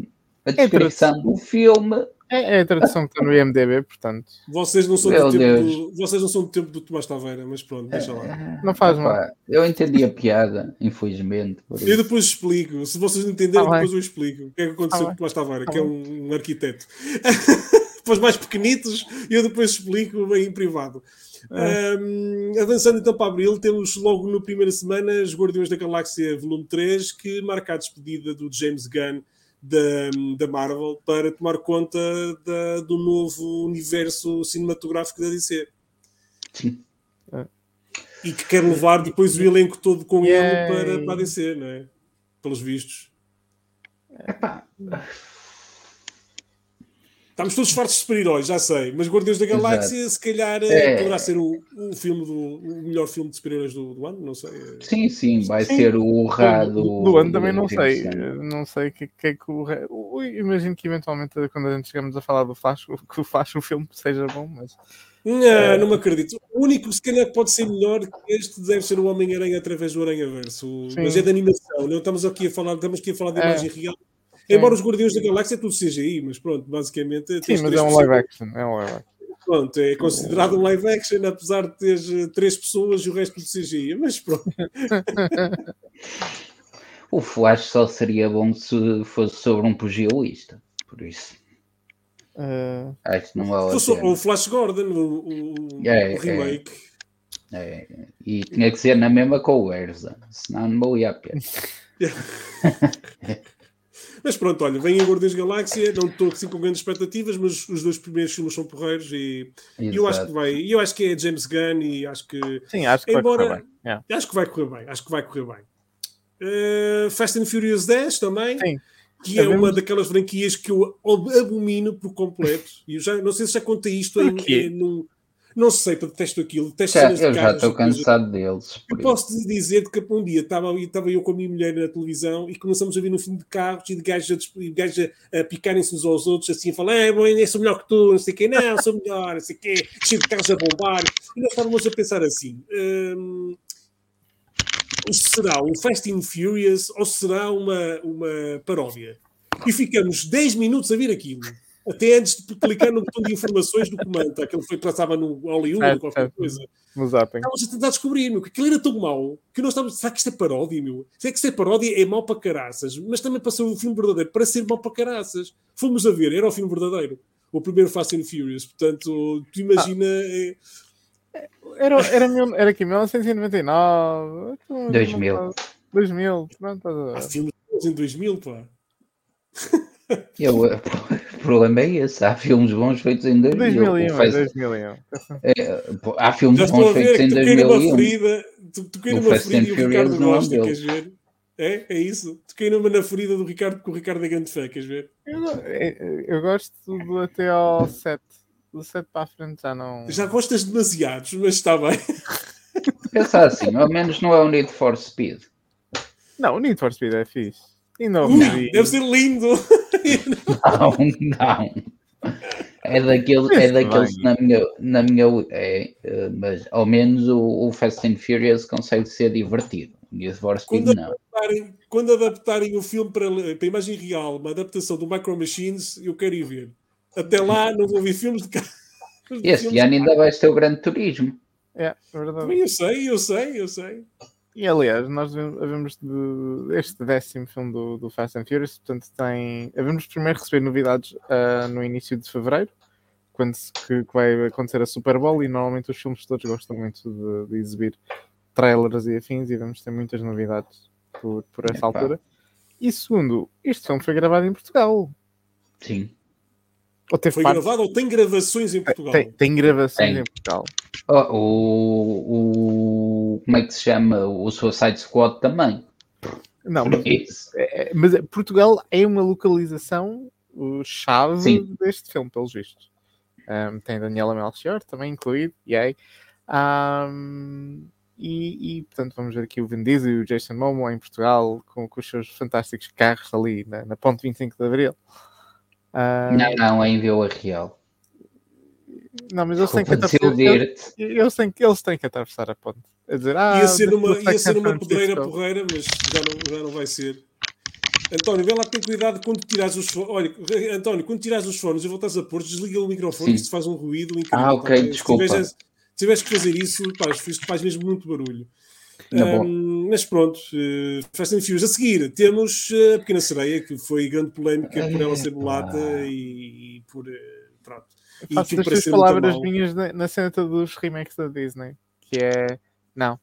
B: a é descrição é do filme
C: é, é, a tradução que está no IMDB, portanto.
A: Vocês não, são do tempo do, vocês não são do tempo do Tomás Taveira, mas pronto, deixa lá.
C: É, não faz mal.
B: Eu entendi a piada, infelizmente.
A: Eu depois explico. Se vocês não entenderem, ah, depois eu explico. O que é que aconteceu ah, com o Tomás Taveira, ah, que é um, um arquiteto. Para os mais pequenitos, eu depois explico bem em privado. Um, avançando então para abril, temos logo na primeira semana os Guardiões da Galáxia Volume 3, que marca a despedida do James Gunn da, da Marvel para tomar conta da, do novo universo cinematográfico da DC.
B: Sim.
A: E que quer levar depois o elenco todo com ele para, para a DC, não é? Pelos vistos.
B: Epá.
A: Estamos todos fartos de super-heróis, já sei, mas Guardiões da Galáxia, Exato. se calhar, é... poderá ser o, o, filme do, o melhor filme de super-heróis do, do, ano, não sei.
B: Sim, sim, vai sim. ser o rado
C: do, do ano. Também não sei, não sei o que, que é que o. Imagino que eventualmente, quando a gente chegamos a falar do Flash, que o Flash, o filme seja bom, mas.
A: Não, é... não me acredito. O único, se calhar, que pode ser melhor que este deve ser o Homem-Aranha através do Aranha-Verso. Mas é de animação, não estamos aqui a falar, estamos aqui a falar de é. imagem real Embora os Guardiões da Galáxia tudo seja aí, mas pronto, basicamente.
C: Sim, mas é um live action. É um live action.
A: Pronto, é considerado um live action, apesar de ter eh, três pessoas e o resto do CGI, mas pronto.
B: o Flash só seria bom se fosse sobre um pugilista, por isso. Uh... Acho que não vale
A: O Flash Gordon, o, o, é, o remake.
B: É, é. E tinha que ser na mesma com o Erza, senão não valia a pena.
A: Mas pronto, olha, vem em Guardiões Galáxia, não estou assim com grandes expectativas, mas os dois primeiros filmes são porreiros e, e eu acho que vai, eu acho que é James Gunn e acho que
C: Sim, acho que embora, vai correr bem.
A: Yeah. Acho que vai correr bem, acho que vai correr bem. Uh, Fast and Furious 10 também. Sim. Que é uma daquelas franquias que eu abomino por completo. E eu já não sei se já contei isto em, em, num, não sei, detesto aquilo. Detesto
B: já, eu já estou cansado deles.
A: Eu posso dizer que um dia estava, estava eu com a minha mulher na televisão e começamos a ver um filme de carros e de gajos a, gajos a, a picarem-se uns aos outros, assim, a falar: é, bom, eu sou melhor que tu, não sei o quê, não, sou melhor, não sei o quê, cheio de carros a bombar. E nós estávamos a pensar assim: hum, será um Fast and Furious ou será uma, uma paródia? E ficamos 10 minutos a ver aquilo até antes de clicar no botão de informações do comando, aquele foi passava no Hollywood ou qualquer coisa. Estávamos a tentar descobrir, meu, que aquilo era tão mau que nós estávamos. Será que isto é paródia, meu? Será que isto é paródia? É mau para caraças, mas também passou o filme verdadeiro para ser mau para caraças. Fomos a ver, era o filme verdadeiro. O primeiro Fast and Furious. Portanto, tu imagina. Ah.
C: É... Era, era, mil, era aqui 1999.
B: 2000.
C: 2000. Pronto,
A: Há filmes em 2000, pá.
B: Eu, o problema é esse. Há filmes bons feitos em 2000. 2001, faz... 2001. É, há filmes bons feitos em 2001.
A: Ferida, tu, toquei numa ferida e o Ricardo gosta, queres ver? É, é isso. Toquei numa na ferida do Ricardo, porque o Ricardo é grande fé, queres ver?
C: Eu, eu, eu gosto do até ao 7. Do 7 para a frente já não.
A: Já gostas demasiados, mas está bem.
B: Pensa assim, ao menos não é o Need for Speed.
C: Não, o Need for Speed é fixe.
A: E não, uh, deve ser lindo.
B: Não, não. É daqueles, é daqueles na minha, na minha é, eh, mas ao menos o, o, Fast and Furious consegue ser divertido. Need for Speed
A: quando
B: não.
A: Adaptarem, quando adaptarem o filme para, para a imagem real, uma adaptação do Micro Machines, eu quero ir ver. Até lá não vou ver filmes de carro.
B: Este ano ainda vai ser o Grande Turismo.
C: É, verdade.
A: Eu sei, eu sei, eu sei.
C: E aliás, nós havemos de, este décimo filme do, do Fast and Furious, portanto, tem. Havemos primeiro receber novidades uh, no início de fevereiro, quando se, que, que, vai acontecer a Super Bowl, e normalmente os filmes todos gostam muito de, de exibir trailers e afins, e vamos ter muitas novidades por, por essa Epa. altura. E segundo, este filme foi gravado em Portugal.
B: Sim.
A: Ou foi parte... gravado ou tem gravações em Portugal?
C: Tem, tem gravações tem. em Portugal.
B: Oh, o, o, como é que se chama? O Suicide Squad também.
C: Não, mas, é, é, mas Portugal é uma localização chave Sim. deste filme, pelos vistos. Um, tem Daniela Melchior também incluído, e aí. Um, e, e, portanto vamos ver aqui o Vin Diesel e o Jason Momoa em Portugal com, com os seus fantásticos carros ali na, na ponte 25 de Abril.
B: Uh, não, não, é em Vila Real.
C: Não, mas eles têm que atravessar. Eles, eles, têm, eles têm que atravessar a ponte. A dizer, ah,
A: ia ser uma, ia ser uma pedreira porreira, mas já não, já não vai ser. António, vê lá que tem cuidado quando tirares os fones. Olha, António, quando tirares os fones e voltas a pôr, desliga o microfone, se faz um ruído incrível.
B: Ah, ok, tá desculpa.
A: Se tiveres, que fazer isso, pá, faz mesmo muito barulho. Um, mas pronto, uh, Fast and Furious. A seguir, temos uh, a Pequena Sereia, que foi grande polémica por ela ser mulata e, e por. Uh, pronto.
C: E Faço as tuas palavras minhas na, na cena dos remakes da Disney, que é. Não.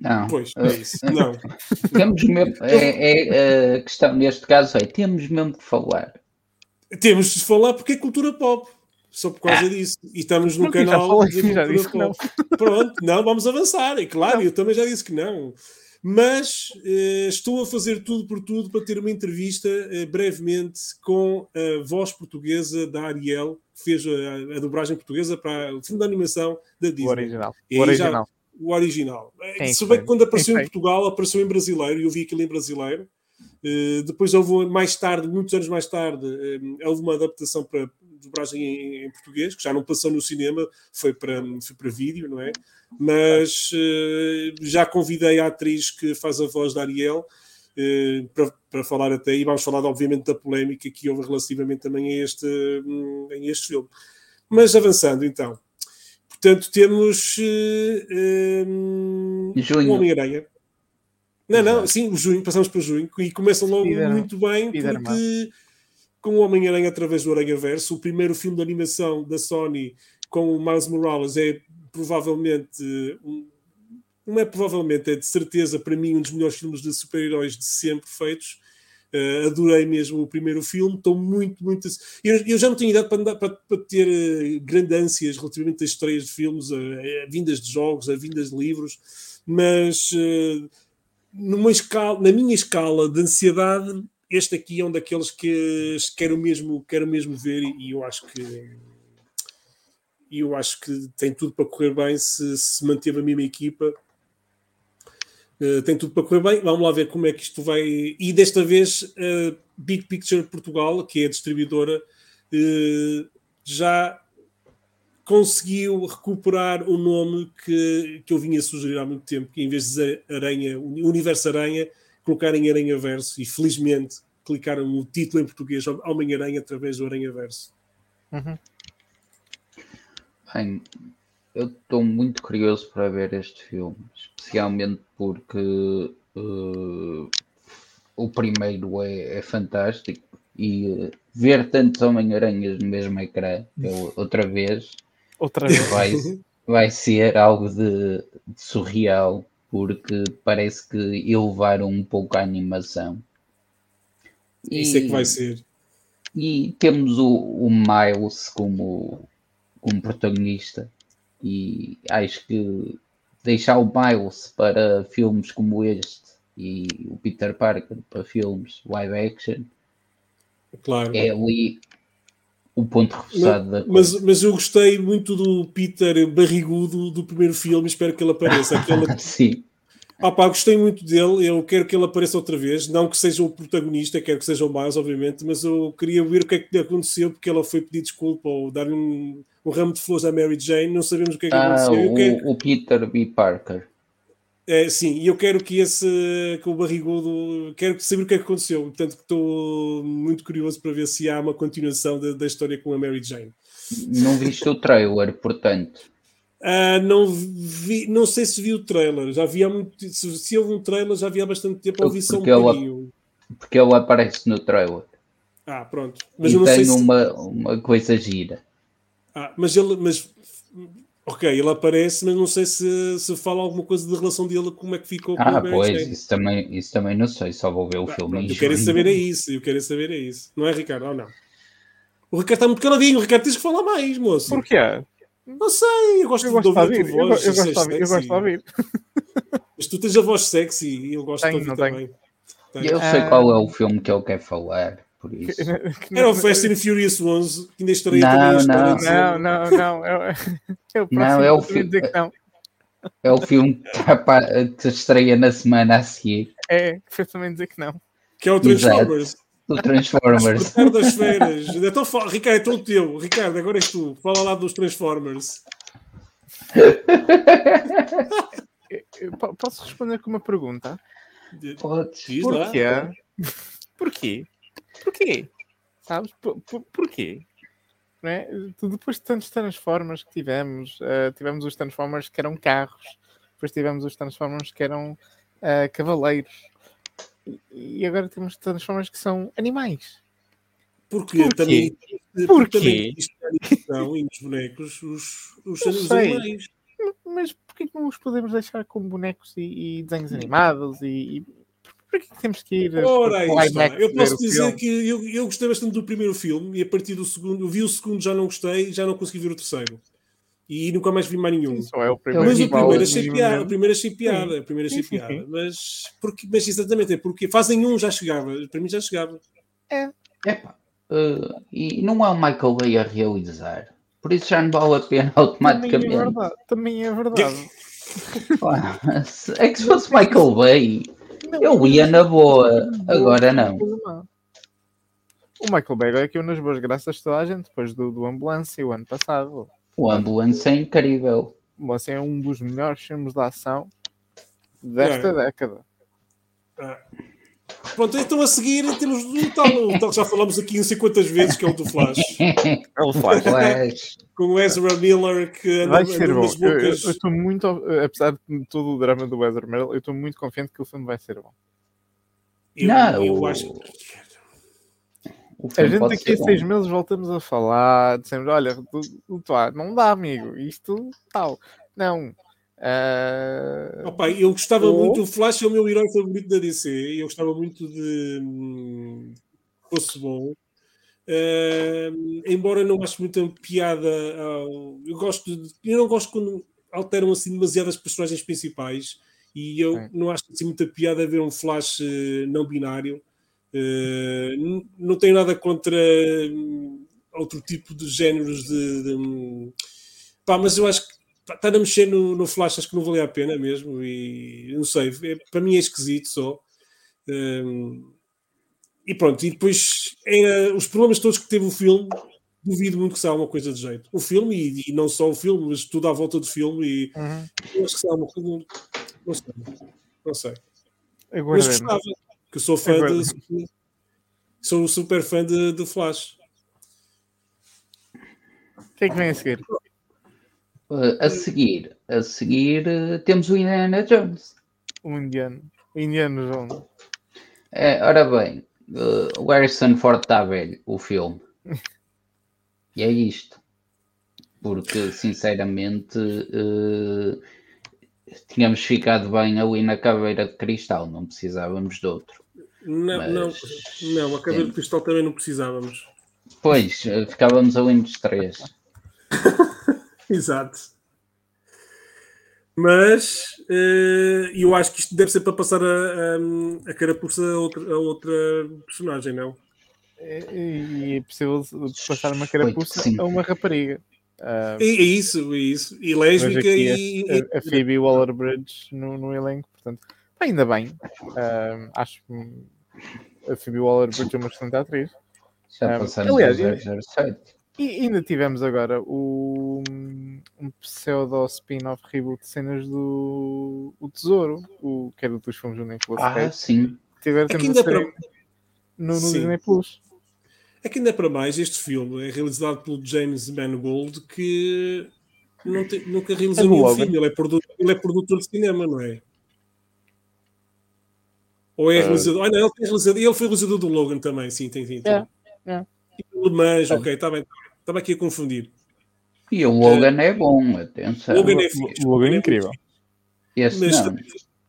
B: Não.
A: Pois, é isso. Não.
B: temos mesmo. É, é, a questão neste caso é: temos mesmo de falar.
A: Temos de falar porque é cultura pop. Só por causa ah. disso. E estamos no canal
C: de cultura pop. Não.
A: Pronto, não, vamos avançar. É claro, não. eu também já disse que não mas eh, estou a fazer tudo por tudo para ter uma entrevista eh, brevemente com a voz portuguesa da Ariel, que fez a, a dobragem portuguesa para o filme de animação da Disney. O
C: original. O original. Já,
A: o original. Se bem que quando apareceu em Portugal, apareceu em brasileiro, e eu vi aquilo em brasileiro. Uh, depois houve mais tarde, muitos anos mais tarde, uh, houve uma adaptação para dobragem em, em, português, que já não passou no cinema, foi para, foi para vídeo, não é? mas uh, já convidei a atriz que faz a voz da Ariel uh, para, para falar até, e vamos falar obviamente da polémica que houve relativamente também a este, um, a este filme. Mas avançando então, portanto temos uh, um, o Homem-Aranha. Não, não, sim, o junho, passamos para junho e começam logo muito bem porque com o Homem-Aranha através do Aranha Verso, o primeiro filme de animação da Sony com o Miles Morales é provavelmente, um, não é provavelmente, é de certeza para mim um dos melhores filmes de super-heróis de sempre feitos. Uh, adorei mesmo o primeiro filme, estou muito, muito. Eu, eu já não tinha idade para, andar, para, para ter uh, grande ânsias relativamente às estreias de filmes, a, a, vindas de jogos, a vindas de livros, mas uh, numa escala, na minha escala de ansiedade, este aqui é um daqueles que quero mesmo, quero mesmo ver e eu acho que eu acho que tem tudo para correr bem se, se manteve a mesma equipa. Uh, tem tudo para correr bem. Vamos lá ver como é que isto vai. E desta vez, uh, Big Picture Portugal, que é a distribuidora, uh, já conseguiu recuperar o nome que, que eu vinha sugerir há muito tempo, que em vez de dizer Aranha, Universo Aranha, colocarem Aranha Verso e felizmente clicaram o título em português Homem-Aranha através do Aranha Verso.
B: Uhum. Bem, eu estou muito curioso para ver este filme, especialmente porque uh, o primeiro é, é fantástico e uh, ver tantos Homem-Aranhas no mesmo ecrã outra vez
C: Outra vez.
B: Vai, vai ser algo de, de, surreal, porque parece que elevaram um pouco a animação.
A: E, Isso é que vai ser.
B: E temos o, o Miles como, como protagonista, e acho que deixar o Miles para filmes como este e o Peter Parker para filmes live action
A: claro.
B: é ali o ponto reforçado
A: mas, da mas, mas eu gostei muito do Peter barrigudo do primeiro filme, espero que ele apareça. Aquela...
B: Sim.
A: Ah, pá, gostei muito dele, eu quero que ele apareça outra vez, não que seja o protagonista, quero que seja o Miles, obviamente, mas eu queria ver o que é que aconteceu, porque ela foi pedir desculpa ou dar um, um ramo de flores à Mary Jane, não sabemos o que é que
B: ah,
A: aconteceu.
B: O,
A: quero...
B: o Peter B. Parker.
A: É, sim, e eu quero que esse, que o barrigudo, quero saber o que é que aconteceu, portanto estou muito curioso para ver se há uma continuação da, da história com a Mary Jane.
B: Não viste o trailer, portanto?
A: Uh, não vi, não sei se vi o trailer, já vi há muito, se, se houve um trailer já vi há bastante tempo, ouvi só um bocadinho.
B: Porque ele aparece no trailer.
A: Ah, pronto. Mas
B: e
A: eu não
B: tem
A: sei
B: uma,
A: se...
B: uma coisa gira.
A: Ah, mas ele, mas Ok, ele aparece, mas não sei se, se fala alguma coisa da relação dele, como é que ficou
B: ah, com pois, isso também, isso também não sei, só vou ver o ah, filme.
A: Pronto, eu quero saber é isso, eu quero saber é isso. Não é, Ricardo? Ou não? O Ricardo está muito caladinho, o Ricardo tens que falar mais, moço.
C: Porquê?
A: Não sei, eu gosto, eu de ouvir a tua voz.
C: Eu, eu, gosto, de, eu gosto de ouvir.
A: Mas tu tens a voz sexy e eu gosto tenho, de ouvir também.
B: Tenho. Eu sei qual é o filme que ele quer falar por isso.
A: Era o Fast and Furious 11, que ainda estreia
B: não,
A: também
C: não, não, não, não, é, é o
B: não, é o filme. É o filme que estreia na semana a seguir.
C: É, também dizer que não.
A: Que é o Transformers.
B: O Transformers.
A: O das feiras. Então, Ricardo, é todo teu. Ricardo, agora és tu. Fala lá dos Transformers.
C: Posso responder com uma pergunta?
B: Podes.
C: Porquê? Porquê? Porquê? Sabes? Por, por, porquê? É? Depois de tantos Transformers que tivemos, uh, tivemos os Transformers que eram carros, depois tivemos os Transformers que eram uh, cavaleiros, e agora temos Transformers que são animais.
A: Porque Porquê? também,
C: Porquê?
A: também nos bonecos os, os, os animais.
C: Mas porquê que não os podemos deixar como bonecos e, e desenhos animados e, e para que temos que ir
A: Ora, Eu posso dizer que eu, eu gostei bastante do primeiro filme e a partir do segundo, eu vi o segundo, já não gostei, já não consegui ver o terceiro. E nunca mais vi mais nenhum.
C: Só é o primeiro
A: mas o primeiro achei piada, o primeiro achei piada, o primeiro achei piada. Mas, porque, mas exatamente, é porque fazem um já chegava, para mim já chegava.
C: É.
B: Epa, uh, e não há o Michael Bay a realizar. Por isso já não vale a pena automaticamente.
C: Também é verdade. Também é verdade.
B: é que se fosse Michael Bay, eu ia na boa, agora não.
C: O Michael Bay é que eu nas boas graças de toda a gente, depois do, do Ambulância, o ano passado.
B: O Ambulância é incrível.
C: O Ambulância é um dos melhores filmes de ação desta é. década.
A: É. Pronto, então a seguir temos o tal, o tal que já falamos aqui não sei quantas vezes, que é o do Flash.
C: É o Flash.
A: Com o Ezra Miller que anda,
C: vai ser bom. Eu estou muito, apesar de todo o drama do Ezra Miller, eu estou muito confiante que o filme vai ser bom.
A: Eu, não, eu acho que
C: a gente daqui a seis meses voltamos a falar, dizemos, olha, tu, tu, tu, não dá, amigo, isto tal. Não, Uh...
A: Opa, eu gostava ou... muito, o Flash é o meu herói favorito da DC, eu gostava muito de hum, fosse bom. Uh, embora não acho muita piada, uh, eu gosto de, eu não gosto quando alteram assim demasiadas personagens principais E eu Sim. não acho assim muita piada ver um Flash uh, não binário. Uh, não tenho nada contra um, outro tipo de géneros de. de um... Pá, mas eu acho que estar a mexer no, no Flash acho que não valia a pena mesmo. E não sei, é, para mim é esquisito só. Um, e pronto, e depois os problemas todos que teve o filme, duvido muito que seja uma coisa de jeito. O filme, e, e, não só o filme, mas tudo à volta do filme, e uhum. acho que uma coisa. Não sei. Não sei. Mas gostava, que eu sou fã Agora. de. Sou super fã de, de Flash.
C: O que é que vem a seguir?
B: Uh, a seguir, a seguir uh, temos o Indiana Jones.
C: O Indiano. O Indiana Jones.
B: É, ora bem, uh, o Harrison Ford está velho, o filme. e é isto. Porque, sinceramente, uh, tínhamos ficado bem ali na caveira de cristal, não precisávamos de outro.
A: Não, Mas, não, não, a caveira sim. de cristal também não precisávamos.
B: Pois, uh, ficávamos ali nos três.
A: Exato. Mas uh, eu acho que isto deve ser para passar a, a, a carapuça a outra, a outra personagem, não?
C: E é possível passar uma carapuça a uma rapariga.
A: Uh, é, é, isso, é isso. E lésbica e,
C: a, a, Phoebe Waller-Bridge no, no, elenco, portanto, ainda bem. Uh, acho que a Phoebe Waller-Bridge é uma excelente atriz.
B: Já passamos uh, aliás, 007.
C: E ainda tivemos agora o, um pseudo spin-off reboot de cenas do o Tesouro, o, que era dos filmes do Nicolas
B: Ah, Cage. sim.
C: Tiver, é ainda para... no, no Disney Plus.
A: É que ainda para mais este filme é realizado pelo James Mangold que não te, nunca realizou é nenhum filme, ele é, produtor, ele é produtor de cinema, não é? Ou é uh... realizador? Ah, não, ele, tem realizador, ele foi realizador do Logan também, sim, tem, tem.
C: É, é.
A: Mas, ok, está bem. Estava aqui a confundir.
B: E o Logan é bom, atenção.
A: O Logan é, fixe,
C: o Logan é incrível.
A: Mas,
B: não.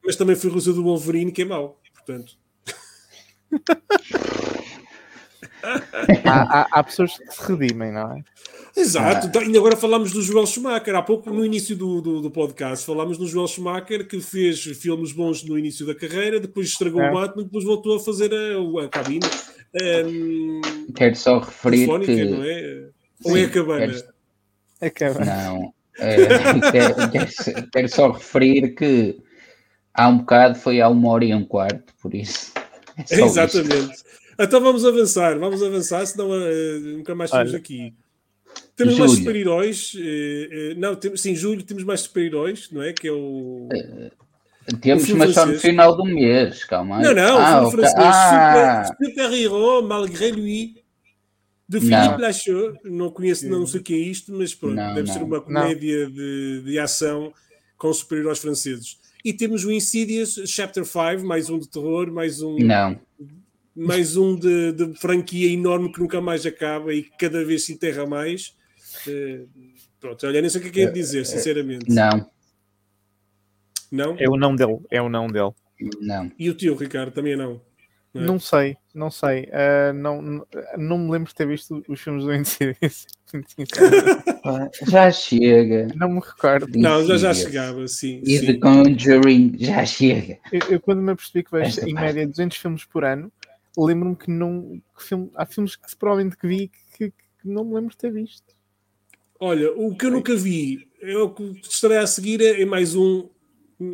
A: mas também foi realizador do Wolverine, que é mau. Portanto.
C: há, há, há, pessoas que se redimem, não é?
A: Exato, ah. e agora falamos do Joel Schumacher. Há pouco, no início do, do, do, podcast, falámos do Joel Schumacher que fez filmes bons no início da carreira, depois estragou é. o Batman, depois voltou a fazer a, a cabine. Um,
B: Quero só referir que.
A: Não é? Ou é a cabana? Quero...
C: A cabana.
B: Não. É, quero, quero, quero, só referir que há um bocado foi há uma hora e um quarto, por isso.
A: É Exatamente. Isto. Então vamos avançar, vamos avançar, senão uh, nunca mais estamos aqui. Temos mais super-heróis. Uh, uh, não, temos, sim, julho temos mais super-heróis, não é? Que é o.
B: Temos, mas só no final do mês, calma aí.
A: Não, não, ah, o filme francês. Ah. Super, super malgré lui. De Philippe Lachaud. Não conheço, não sei o que é isto, mas pronto, não, deve não. ser uma comédia de, de ação com super-heróis franceses. E temos o Insidious Chapter 5, mais um de terror, mais um.
B: Não
A: mais um de, de, franquia enorme que nunca mais acaba e que cada vez se enterra mais. Uh, pronto, olha, nem sei o que é que é dizer, sinceramente.
B: Não.
A: Não?
C: É o não dele, é o não dele.
B: Não.
A: E o tio, Ricardo, também não?
C: Não, é? não sei, não sei. Uh, não, não, me lembro de ter visto os filmes do Insidious.
B: já chega.
C: Não me recordo.
A: Não, já, já chegava, sim.
B: E
A: sim.
B: The Conjuring, já chega.
C: Eu, eu quando me apercebi que vejo em média 200 filmes por ano, lembro-me que não. Que filme, há filmes que provavelmente que vi que, que, não me lembro de ter visto.
A: Olha, o que eu nunca vi, é o que estarei a seguir é, é mais um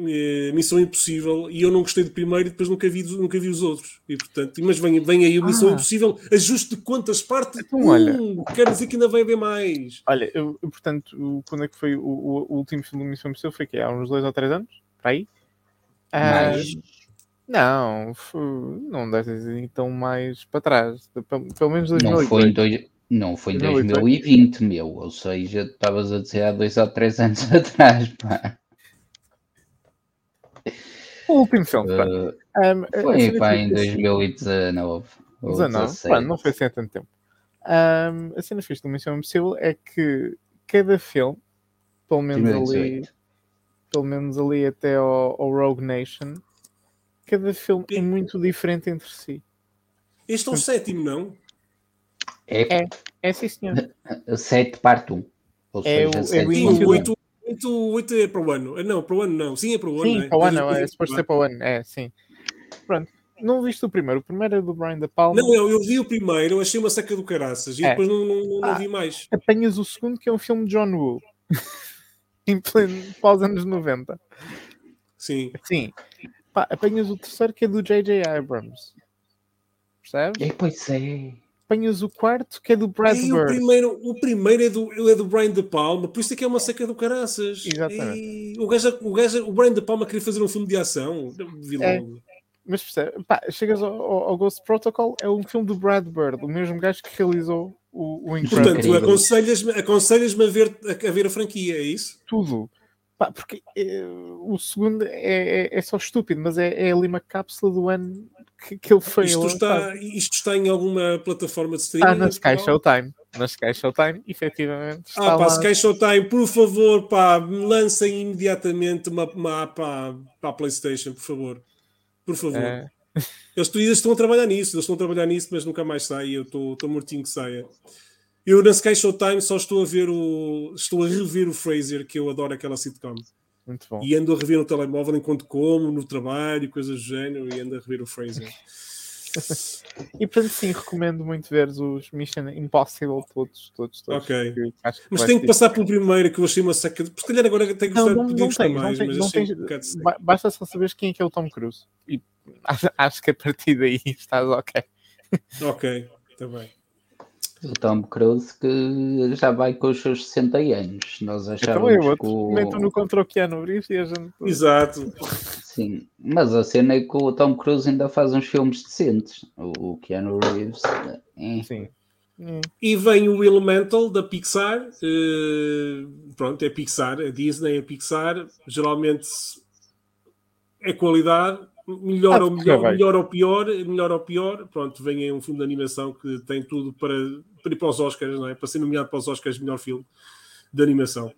A: é, Missão Impossível e eu não gostei do primeiro e depois nunca vi, nunca vi os outros. E portanto, mas vem, vem aí o Missão ah. Impossível, ajuste de quantas partes?
C: Então, olha,
A: quer dizer que ainda vai haver mais.
C: Olha, eu, eu portanto, quando é que foi o, o, o último filme do Missão Impossível? Foi que há uns dois ou três anos? Para aí?
B: Mais.
C: Ah, não, não deve ser então mais para trás. Pelo menos 2008.
B: Não foi em, dois, não foi em 2020, meu. Ou seja, estavas a dizer há dois ou três anos atrás, pá.
C: O último filme, pá. Uh,
B: um, foi pá, em 2019.
C: 19, pá, não foi assim há tanto tempo. Um, a cena fixe do Missão Impossível é que cada filme, pelo menos 2018. ali, pelo menos ali até ao, ao Rogue Nation, cada filme é muito diferente entre si.
A: Este é o sétimo, não?
C: É, é, é sim, senhor.
B: Sete parte 1. Um.
C: Ou é seja, o, é o início 8,
A: 8, 8 é para o ano. Não, para o ano não. Sim, é para o ano.
C: Sim, é? para o ano, é, é suposto ser para o ano. É, sim. Pronto. Não viste o primeiro? O primeiro é do Brian De Palma.
A: Não, eu, eu vi o primeiro, achei uma seca do caraças e é. depois não, não, não, ah, vi mais.
C: Apanhas o segundo, que é um filme de John Woo. em pleno, pós anos 90.
A: Sim.
C: Sim. Pá, apanhas o terceiro, que é do J.J. Abrams. Percebes?
B: É, pois é
C: apanhas o quarto que é do Brad
A: Bird. O primeiro, o primeiro é, do, é do Brian De Palma, por isso é que é uma seca do caraças.
C: Exatamente. E
A: o, gajo, o, gajo, o Brian De Palma queria fazer um filme de ação. Vi é,
C: mas percebe, pá, chegas ao, ao, Ghost Protocol, é um filme do Brad Bird, o mesmo gajo que realizou o, o
A: Incredible. Portanto, aconselhas-me aconselhas a, ver, a, a ver a franquia, é isso?
C: Tudo. Pá, porque é, o segundo é, é, é, só estúpido, mas é, é ali uma cápsula do ano que, que ele foi.
A: Isto está, isto está em alguma plataforma de streaming? Ah,
C: na Sky Showtime. Na Sky Showtime, efetivamente.
A: Está ah, pá, lá. Sky Showtime, por favor, pá, lancem imediatamente uma, uma para, a PlayStation, por favor. Por favor. É. Eles, eles estão a trabalhar nisso, eles estão a trabalhar nisso, mas nunca mais sai. Eu estou mortinho que saia. Eu na Sky Showtime só estou a ver o. Estou a rever o Fraser, que eu adoro aquela sitcom.
C: Muito bom.
A: E ando a rever no telemóvel enquanto como, no trabalho, coisas do género, e ando a rever o Fraser.
C: e portanto, sim, recomendo muito ver os Mission Impossible todos, todos, todos.
A: Ok. Mas tenho que passar pelo primeiro, que eu achei uma seca. Por se calhar agora tenho que não, gostar, não, não tens, mais, não mas achei tens, um
C: Basta só saber quem é que é o Tom Cruise. E acho que a partir daí estás ok.
A: ok, está bem.
B: O Tom Cruise que já vai com os seus 60 anos. Nós então achávamos
C: então, eu, que o... meto no contra o Keanu Reeves e a gente...
A: Exato.
B: Sim, mas a cena é que o Tom Cruise ainda faz uns filmes decentes. O Keanu Reeves...
C: É. Sim.
A: E vem o Elemental da Pixar. Uh, pronto, é Pixar, a Disney é Pixar. Geralmente é qualidade melhor, ah, ou melhor, melhor ou pior, melhor ou pior, pronto, vem aí um filme de animação que tem tudo para, para ir para os Oscars, não é? para ser nomeado para os Oscars melhor filme de animação.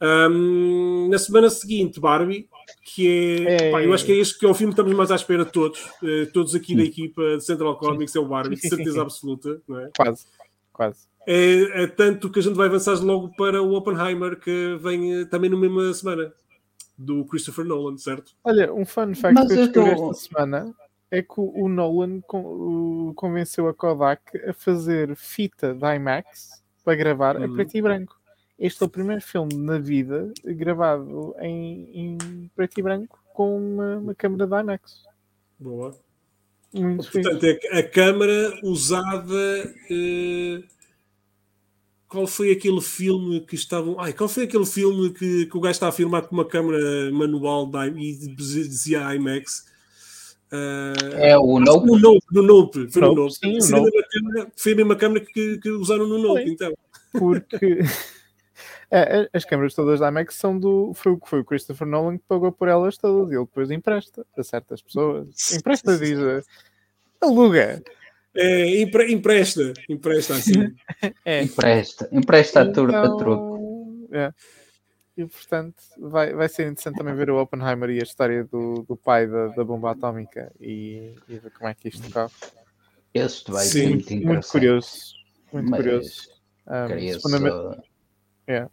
A: Um, na semana seguinte, Barbie, que é, é... Pá, eu acho que é este que é o filme que estamos mais à espera de todos, uh, todos aqui da equipa de Central Comics, é o Barbie, de certeza absoluta, não é?
C: Quase, quase.
A: É, é, tanto que a gente vai avançar logo para o Oppenheimer, que vem uh, também na mesma semana do Christopher Nolan, certo?
C: Olha, um fun fact Mas que eu descobri esta semana é que o Nolan convenceu a Kodak a fazer fita da IMAX para gravar a preto e branco. Este é o primeiro filme na vida gravado em, em preto e branco com uma, uma câmera da IMAX.
A: Boa. Muito Portanto, fixe. é a câmera usada. Eh qual foi aquele filme que estavam. Ai, qual foi aquele filme que, que o gajo está a filmar com uma câmera manual da, e dizia IMAX?
B: Uh, é o Nope.
A: O Nope, no Nope. Foi Nope, no Nope. Sim, sim, Nope. Câmera, foi a mesma câmera que, que usaram no Nope, foi. então.
C: Porque é, as câmeras todas da IMAX são do. Foi o que foi o Christopher Nolan que pagou por elas todas e ele depois empresta a certas pessoas. Empresta, diz. Aluga.
A: É, empre, empresta, empresta assim.
B: É. Empresta, empresta então, a turma a troco.
C: É. E portanto vai, vai ser interessante também ver o Oppenheimer e a história do, do pai da, da bomba atómica e, e ver como é que isto corre.
B: Este vai ser muito,
C: muito curioso. Muito Mas curioso. Um,
B: só...
C: é.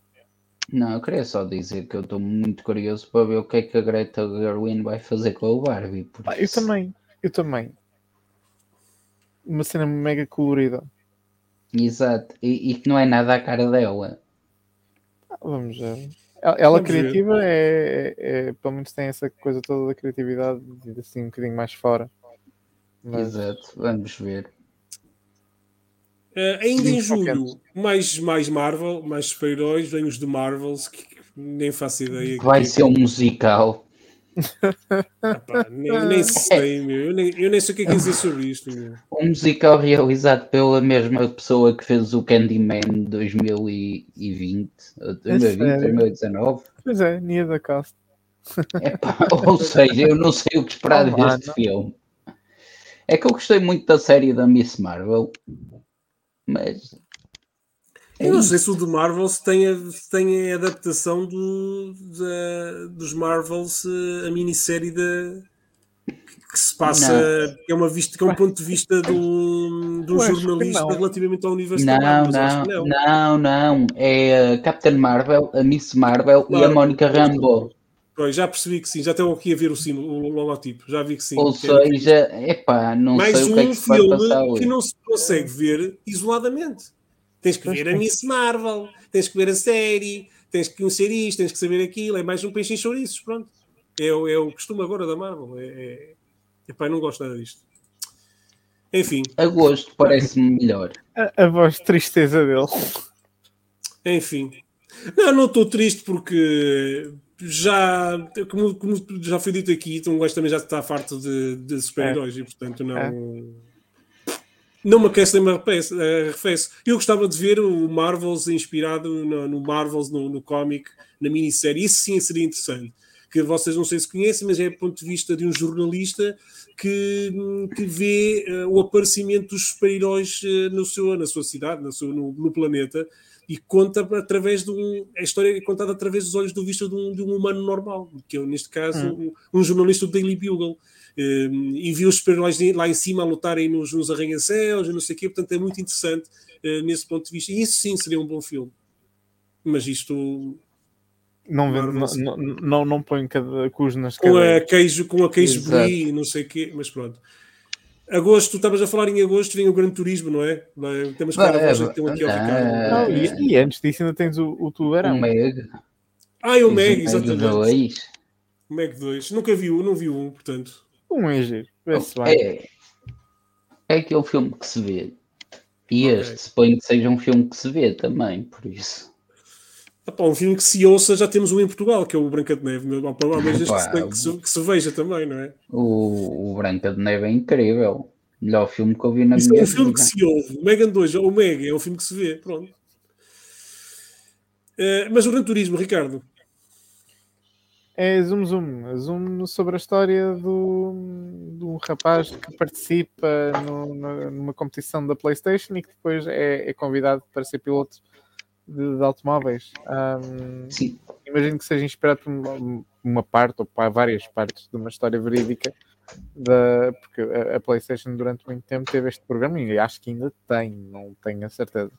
B: Não, eu queria só dizer que eu estou muito curioso para ver o que é que a Greta Gerwin vai fazer com o Barbie.
C: Ah, eu também, eu também uma cena mega colorida.
B: Exato, e, que não é nada a cara dela.
C: Ah, vamos ver. Ela, ela vamos criativa ver. É, é, é, pelo menos tem essa coisa toda da criatividade assim um bocadinho mais fora.
B: Mas... Exato, vamos ver.
A: Uh, ainda em julho, mais, mais Marvel, mais super-heróis, vem os de Marvels, que nem faço ideia.
B: Vai que... ser um musical.
A: Epá, nem, nem sei, meu. Eu nem, eu nem sei o que é que dizer sobre isto. Meu.
B: Um musical realizado pela mesma pessoa que fez o Candyman 2020, 2020, 2019.
C: Pois é, Nia da Cast.
B: Epá, ou seja, eu não sei o que esperar oh, deste filme. É que eu gostei muito da série da Miss Marvel, mas
A: é eu não sei se o do Marvel tem a, tem a adaptação do, da, dos Marvels, a minissérie da, que se passa, não. é uma vista, que é um ponto de vista de um, de um jornalista relativamente ao universo
B: não, não, não, não, não, é a Captain Marvel, a Miss Marvel claro, e a Mónica Rambeau.
A: Pois, já percebi que sim, já estou aqui a ver o, sim, o logotipo, já vi que sim.
B: Ou que seja, é epá, não Mais sei um o que é que se vai passar
A: que não se consegue ver isoladamente. Tens que ver a Miss Marvel, tens que ver a série, tens que conhecer isto, tens que saber aquilo, é mais um peixe em chouriços, pronto. É, é o costume agora da Marvel. É, é, epá, não gosto nada disto. Enfim.
B: Agosto parece-me melhor.
C: A, a voz de tristeza dele.
A: Enfim. Não, não estou triste porque já, como, como, já foi dito aqui, então um gajo também já está farto de, de super-heróis é. e portanto não. É. Não me aquece nem me arrefece. Eu gostava de ver o Marvels inspirado no, no Marvels, no, no cómic, na minissérie. Isso sim seria interessante. Que vocês não sei se conhecem, mas é do ponto de vista de um jornalista que, que vê uh, o aparecimento dos super-heróis uh, na sua cidade, no, seu, no, no planeta e conta através de um. A história é contada através dos olhos do vista de um, de um humano normal, que é, neste caso, hum. um, um, jornalista do Daily Bugle. Um, e viu os super-heróis lá em cima a lutarem nos, nos arranha-céus e não sei o quê, portanto é muito interessante uh, nesse ponto de vista. E isso sim seria um bom filme. Mas isto.
C: Não, não, não, não, não põe cada cujo nas
A: com a queijo Com a queijo brie, não sei o quê, mas pronto. Agosto, tu estavas a falar em agosto, vem o Gran Turismo, não é? Temos que ah, é, a tem aqui ao
C: Ricardo. e, e, antes disso ainda tens o, o Tubarão.
B: O Meg.
A: Ah, é o Meg, exatamente. O Meg 2. Nunca vi um, não vi um, portanto.
C: Um é giro.
B: É, é aquele filme que se vê. E okay. este, suponho que seja um filme que se vê também, por isso.
A: Epá, um filme que se ouça, já temos um em Portugal, que é o Branca de Neve. Ao menos este que, que, se, que se veja também, não é?
B: O, o Branca de Neve é incrível. Melhor filme que eu vi na Isso
A: minha vida. É um filme vida. que se ouve. O Megan 2, ou o Meg, é um filme que se vê. Pronto. Uh, mas o Gran Turismo, Ricardo?
C: É Zoom Zoom. Zoom sobre a história do, de um rapaz que participa no, numa competição da PlayStation e que depois é, é convidado para ser piloto de, de automóveis. Um,
B: Sim.
C: Imagino que seja inspirado por uma, uma parte ou por várias partes de uma história verídica. Da, porque a, a, PlayStation durante muito tempo teve este programa e acho que ainda tem, não tenho a certeza.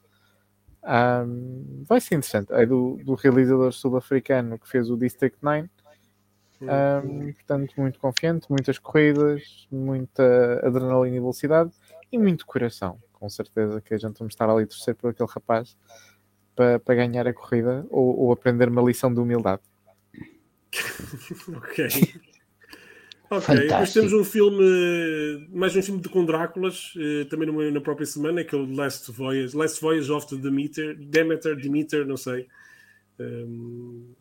C: Um, vai ser interessante. É do, do realizador sul-africano que fez o District 9. Um, portanto, muito confiante, muitas corridas, muita adrenalina e velocidade e muito coração. Com certeza que a gente vamos estar ali a torcer por aquele rapaz para, para ganhar a corrida ou, ou aprender uma lição de humildade.
A: ok. Ok, depois temos um filme, mais um filme de com Dráculas, eh, também na própria semana, que é o Last Voyage, Last Voyage of the Demeter, Demeter, Demeter, não sei. Um,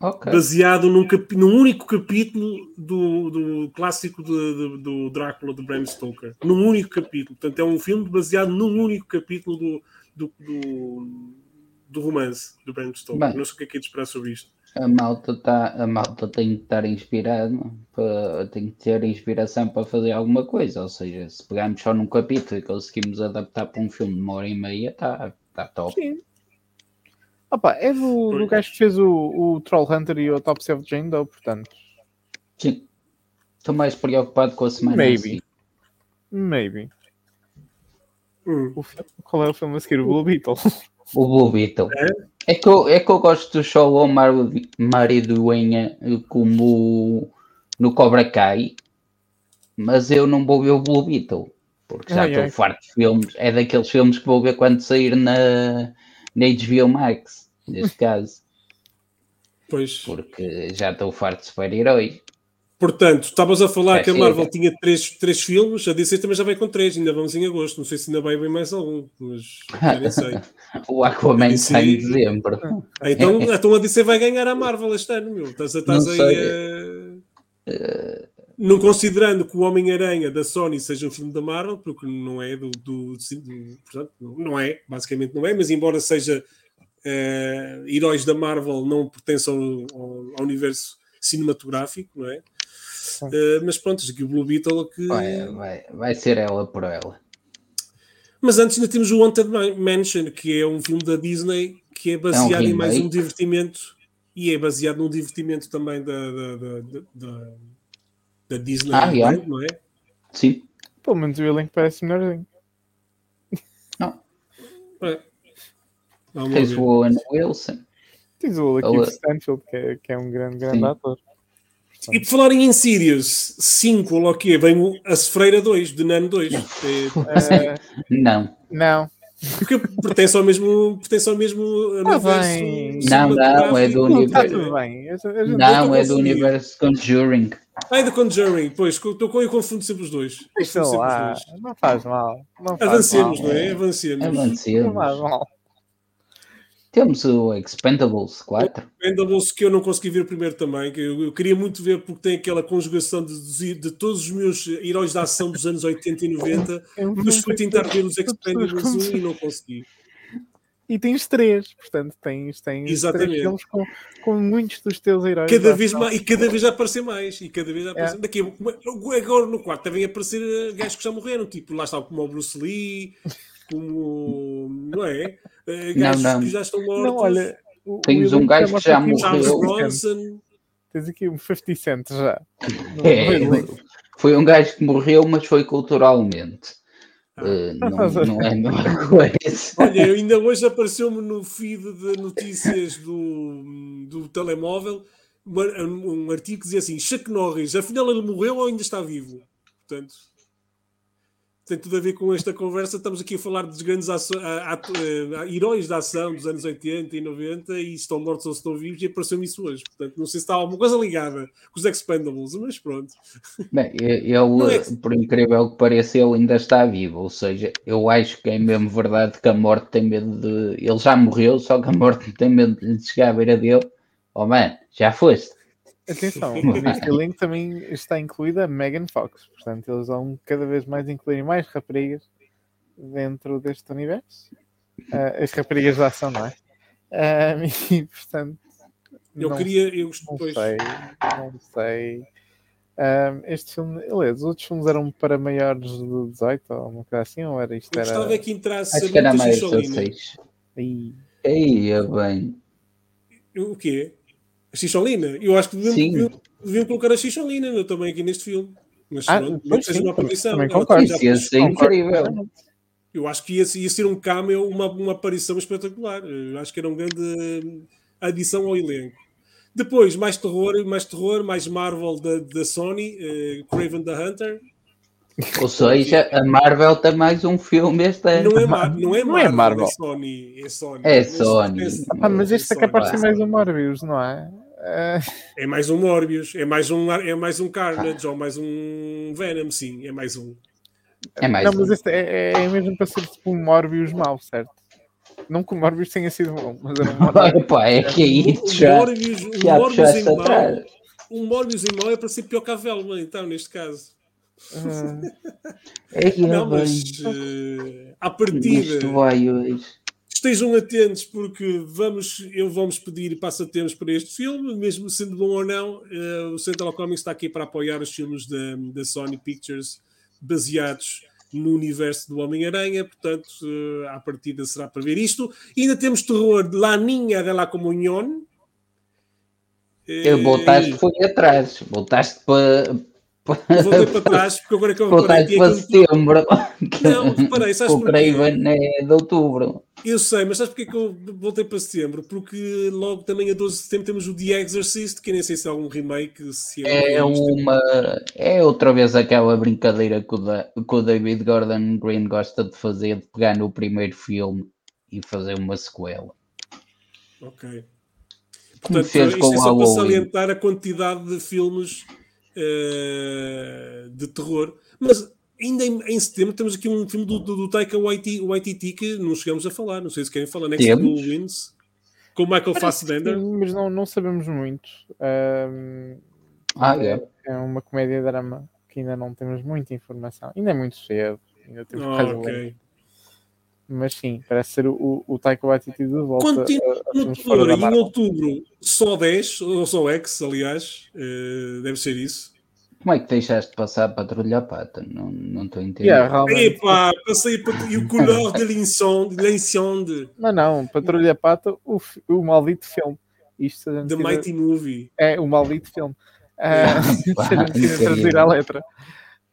A: okay. Baseado num, num, único capítulo do, do clássico de, de, do Drácula de Bram Stoker. Num único capítulo. Portanto, é um filme baseado num único capítulo do, do, do do romance do Bram Stoker. Bem, não sei o que é que é de esperar sobre isto.
B: A malta, tá, a malta tem que estar inspirada, tem que ter inspiração para fazer alguma coisa. Ou seja, se pegarmos só num capítulo e conseguimos adaptar para um filme de uma hora e meia, está tá top. Sim.
C: Opa, é do, do gajo que fez o, o Troll Hunter e o Autopsy of Jane Doe, portanto.
B: Sim. Estou mais preocupado com a semana.
C: Maybe. Assim. Maybe. Hum. O, qual é o filme a seguir? O Blue Beetle.
B: O Blue Beetle. É? É, que eu, é que eu gosto do show Maridoenha como no Cobra Kai, mas eu não vou ver o Blue Beetle, porque já estou farto de filmes. É daqueles filmes que vou ver quando sair na, na HBO Max, neste caso.
A: Pois.
B: Porque já estou farto de super-heróis.
A: Portanto, estavas a falar é que a Marvel tinha três, três filmes, a DC também já vai com três, ainda vamos em agosto. Não sei se ainda vai bem mais algum, mas nem sei.
B: o Aquaman DC... sai em dezembro.
A: Ah, então, então a DC vai ganhar a Marvel este ano, meu. Estás, estás aí a... Uh... Não considerando que o Homem-Aranha da Sony seja um filme da Marvel, porque não é do, do, do portanto, não é, basicamente não é, mas embora seja uh, heróis da Marvel, não pertençam ao, ao universo cinematográfico, não é? Uh, mas pronto, aqui o Blue Beetle que.
B: Vai, vai, vai ser ela por ela.
A: Mas antes ainda temos o Wanted Mansion, que é um filme da Disney que é baseado é um em mais um divertimento e é baseado num divertimento também da, da, da, da da Disney, ah, yeah. não é?
B: Sim.
C: Pelo menos o elenco parece melhorzinho.
B: Não. É. Tens o Owen Wilson.
C: Tens o Lakeith Stanfield, que é, que é um grande, grande ator.
A: E por falar em Insidious 5, ou o quê? Vem a Sefreira 2, de Nano 2. É,
B: não.
C: Não.
A: Porque pertence ao mesmo, pertence ao mesmo
C: ah, bem.
B: Não, não, é do universo. Não, é do universo Conjuring.
A: Ah, é do Conjuring, pois, estou com eu confundo sempre os dois.
C: Deixa lá, não faz mal. Não
A: faz Avancemos, mal. não é? Avancemos.
B: Avancemos. Não faz mal. Temos o Expendables 4. O
A: Expendables que eu não consegui ver primeiro também, que eu, eu queria muito ver porque tem aquela conjugação de, de, todos os meus heróis da ação dos anos 80 e 90, mas fui tentar ver os Expendables 1 e não consegui.
C: E tens três, portanto tens, tens Exatamente. três com, com muitos dos teus heróis.
A: Cada vez mais, e cada vez a aparecer mais. E cada vez aparecer. É. Daqui, agora no quarto devem aparecer gajos que já morreram, tipo lá está como o Bruce Lee, como não é? Uh, gajos não, não. que já estão mortos. Não, olha,
B: o, Tens um gajo que já morreu.
C: Tens aqui um 50 Cent já.
B: É, foi um gajo que morreu, mas foi culturalmente. Uh, não, não, é a mesma coisa.
A: Olha, ainda hoje apareceu-me no feed de notícias do, do telemóvel um, um artigo que dizia assim: Chuck Norris, afinal ele morreu ou ainda está vivo? Portanto, tem tudo a ver com esta conversa. Estamos aqui a falar dos grandes uh, heróis da ação dos anos 80 e 90 e estão mortos ou estão vivos e apareceu-me isso hoje. Portanto, não sei se está alguma coisa ligada com os Expendables, mas pronto.
B: Bem, ele, é por incrível que pareça, ele ainda está vivo. Ou seja, eu acho que é mesmo verdade que a morte tem medo de. Ele já morreu, só que a morte tem medo de chegar à beira dele. Oh, man, já foste.
C: Atenção, neste elenco também está incluída a Megan Fox, portanto eles vão cada vez mais incluir mais raparigas dentro deste universo. Uh, as raparigas da ação, não é? Uh, e portanto.
A: Eu não, queria. Eu
C: não sei, não sei. Uh, este filme, aliás, os outros filmes eram para maiores de 18 ou uma coisa assim, ou era isto?
A: Eu gostava
C: era...
A: que entrasse
B: Acho que era mais 16. Aí, é bem.
A: O quê? A Xixolina. Eu acho que deviam, deviam, colocar a Xixolina também aqui neste filme. Mas ah, não, não seja uma aparição.
B: Também concordo. Isso é incrível.
A: Eu acho que ia, ia ser um cameo, uma, uma aparição espetacular. Eu acho que era uma grande hum, adição ao elenco. Depois, mais terror, mais terror, mais Marvel da, da Sony, uh, Craven the Hunter.
B: Ou seja, a Marvel tem mais um filme este ano.
A: Não é, Mar não é Marvel, não é, Marvel. é Sony. É Sony.
B: É Sony.
C: Ah, mas este é capaz de ser mais um Morbius, não é?
A: É mais um Morbius, é mais um, é mais um Carnage, ah. ou mais um Venom, sim, é mais um.
B: É mais
C: não,
B: um.
C: mas este é, é, mesmo para ser tipo um Morbius mau, certo? Não que o Morbius tenha sido bom, mas era um
B: Morbius. Pá, é que é isso já.
A: Um Morbius, já Morbius em mau, um Morbius em mau é para ser pior que a Velma, então, neste caso.
B: Uh, é
A: não, mas uh, à partida. Isto
B: vai hoje
A: estejam atentos porque vamos, eu vamos pedir passatempos para este filme, mesmo sendo bom ou não. Uh, o Central Comics está aqui para apoiar os filmes da, da Sony Pictures baseados no universo do Homem-Aranha, portanto, uh, à partida será para ver isto. E ainda temos terror de La Niña de la Comunión.
B: Eu voltaste e... foi atrás, voltaste para,
A: Voltei para trás, porque agora que eu
B: reparei... para setembro.
A: Não, reparei, sabes
B: o Craven é de outubro.
A: Eu sei, mas sabes porque é que eu voltei para setembro? Porque logo também a 12 de setembro temos o The Exorcist, que nem sei se é algum remake, se
B: é... É uma... É outra vez aquela brincadeira que o, da... que o David Gordon Green gosta de fazer, de pegar no primeiro filme e fazer uma sequela.
A: Ok. Portanto, isto é só para salientar a quantidade de filmes uh, de terror. Mas ainda em, em, setembro temos aqui um filme do, do, do Taika Waititi, Waititi que não chegamos a falar. Não sei se querem falar. Next Blue Winds. Com o Michael Fassbender.
C: Mas não, não sabemos muito. Um,
B: ah, é.
C: é uma comédia-drama que ainda não temos muita informação. Ainda é muito cedo. Ainda temos oh, okay. Mas sim, parece ser o, o Taika Waititi de volta.
A: Continua no em outubro, só 10, ou só X, aliás, uh, deve ser isso.
B: Como é que deixaste passar a patrulha pata? Não, não estou a entender.
A: Yeah, Epá, passei e o color de l'incende.
C: Não, não, patrulha pata, o, o maldito filme. Isto
A: The Mighty Movie.
C: É, o maldito filme. Uh, traduzir a letra.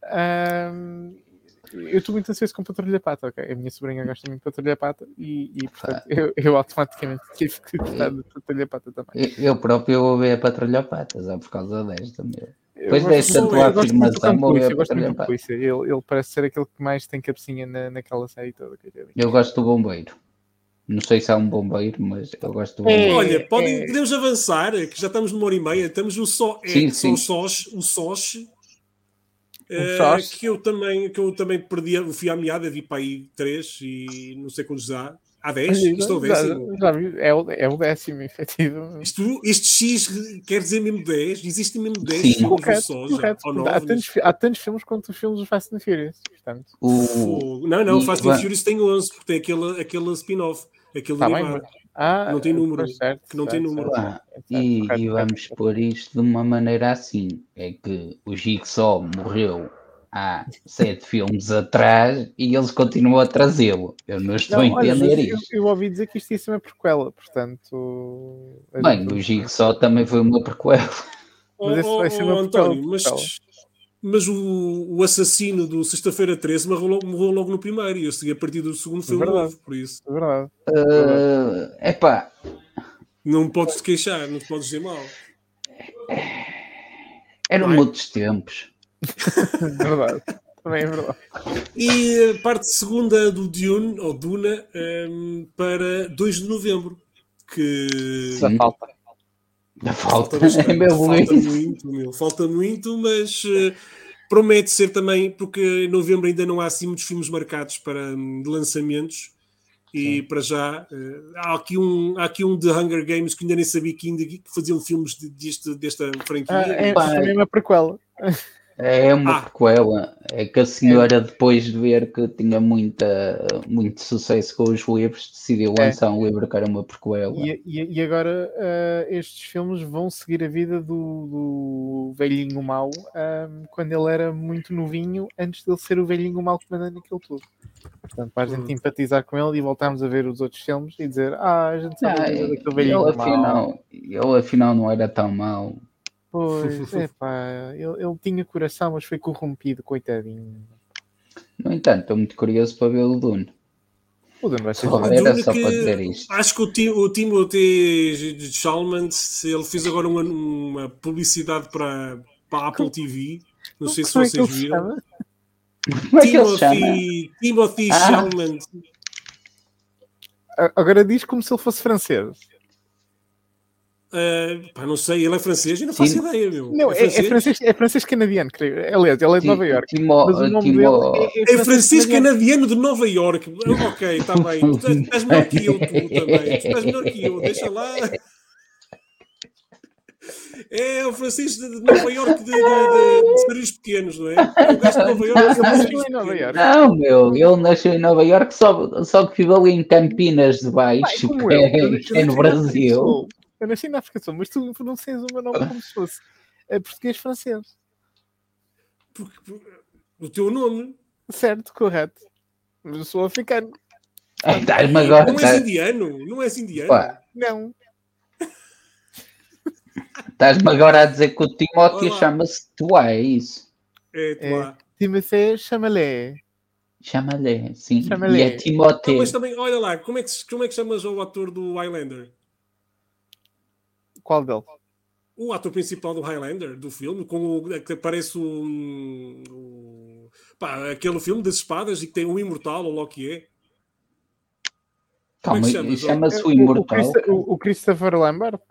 C: Uh, eu estou muito ansioso com Patrulha Pata, ok? A minha sobrinha gosta muito de Patrulha Pata e, e portanto, eu, eu, automaticamente tive que gostar de Patrulha Pata também.
B: Eu, eu próprio vou ver a Patrulha Pata, já por causa desta mesmo. Depois desta tua afirmação, vou ver a Patrulha Pata.
C: Ele, ele parece ser aquele que mais tem cabecinha na, naquela série toda.
B: Eu gosto do Bombeiro. Não sei se há um bombeiro, mas eu gosto do bombeiro.
A: Olha, podem, é. podemos avançar, que já estamos numa hora e meia. Estamos no só, é, sim, sim. o SOS, o SOS, uh, que eu também que eu também perdi, fui à meada, vi para aí 3 e não sei quantos já. Há 10? Isto é o décimo.
C: Já, já vi, é, o, é o décimo, efetivo.
A: Isto, este X quer dizer mesmo 10? Existem mesmo 10 Sim. filmes correto, SOS? Correto,
C: 9, há, tantos, há tantos filmes quanto os filmes do Fast and Furious. Portanto.
A: O... Não, não, o Fast and Furious tem 11, porque tem aquele, aquele spin-off. Aquele tá bem, ah, não tem número. Certo, que não certo, tem número.
B: Ah, e, e, vamos pôr isto de uma maneira assim: é que o Jigsaw morreu há sete filmes atrás e eles continuam a trazê-lo. Eu não estou não, a entender olha, isto.
C: Eu, eu, ouvi dizer que isto ia ser uma prequela, portanto.
B: Bem, o Jigsaw também foi uma prequela.
A: Mas isso vai ser uma prequela. António, mas mas o, o assassino do Sexta-feira 13 morreu logo, morreu logo no primeiro e eu segui a partir do segundo filme
C: verdade,
A: novo, por isso.
C: É verdade.
B: Uh, epá.
A: Não podes te queixar, não te podes dizer mal.
B: Eram Vai. outros tempos.
C: verdade. Também é verdade.
A: E a parte segunda do Dune, ou Duna, um, para 2 de novembro. Que.
C: Sim. falta.
B: Falta,
A: falta, é falta muito, meu. Falta muito, mas uh, promete ser também, porque em novembro ainda não há assim muitos filmes marcados para um, de lançamentos. E Sim. para já uh, há, aqui um, há aqui um The Hunger Games que ainda nem sabia que ainda faziam filmes de, deste, desta franquia. Ah,
C: é, é uma prequela.
B: É uma ah. prequela. É que a senhora, é. depois de ver que tinha muita, muito sucesso com os livros, decidiu é. lançar um livro que era uma prequela.
C: E, e, e agora uh, estes filmes vão seguir a vida do, do velhinho mau um, quando ele era muito novinho, antes dele ser o velhinho mau que manda naquilo tudo. Portanto, para a gente hum. empatizar com ele e voltarmos a ver os outros filmes e dizer: Ah, a gente sabe ah, daquele velhinho
B: ele, afinal, ele afinal não era tão mau.
C: Pois, é pá, ele, ele tinha coração, mas foi corrompido, coitadinho.
B: No entanto, estou muito curioso para ver o Dune.
C: O Dune vai ser
B: só, era só para dizer isto.
A: Acho que o, Tim, o Timothy Chalmers, ele fez agora uma, uma publicidade para, para a Apple TV. Não sei se é vocês viram.
B: Como é que ele Timothy,
A: Timothy ah. Chalmers.
C: Agora diz como se ele fosse francês.
A: Uh, pá, não sei, ele é francês e não faço ideia, meu.
C: Não, é, é francês, é francês, é francês canadiano, creio. Aliás, ele é de Nova York.
B: Nome Timo,
A: dele é, é, é francês canadiano de Nova York. Ok, está bem. Tu estás melhor que eu, tu também. Tu estás melhor que eu, deixa lá. É o francês de Nova York de, de, de, de pequenos, não é? O gajo de Nova York
B: nasceu em Nova York. Não, meu, ele nasceu em Nova York, só, só que viveu em Campinas de Baixo, que, é, é no Brasil.
C: Eu nasci na África do Sul, mas tu pronuncias o meu nome como se fosse é português-francês.
A: Porque, o teu nome.
C: Certo, correto. Mas eu sou africano.
B: Estás-me agora.
A: Não és indiano? Não és indiano? Pá.
C: Não.
B: Estás-me agora a dizer que o Timóteo chama-se Tuá, é isso?
A: É, Tuá. É,
C: Timothy Chamalé.
B: Chamalé, sim. Chamalé. E é Timóteo.
A: mas também, olha lá, como é que, como é que chamas o ator do Highlander?
C: Qual dele?
A: O ator principal do Highlander, do filme, com o que parece o, o pá, aquele filme das espadas e que tem um imortal, ou lá que é.
B: Calma, é chama-se o Imortal.
C: O, o, Christopher Lambert?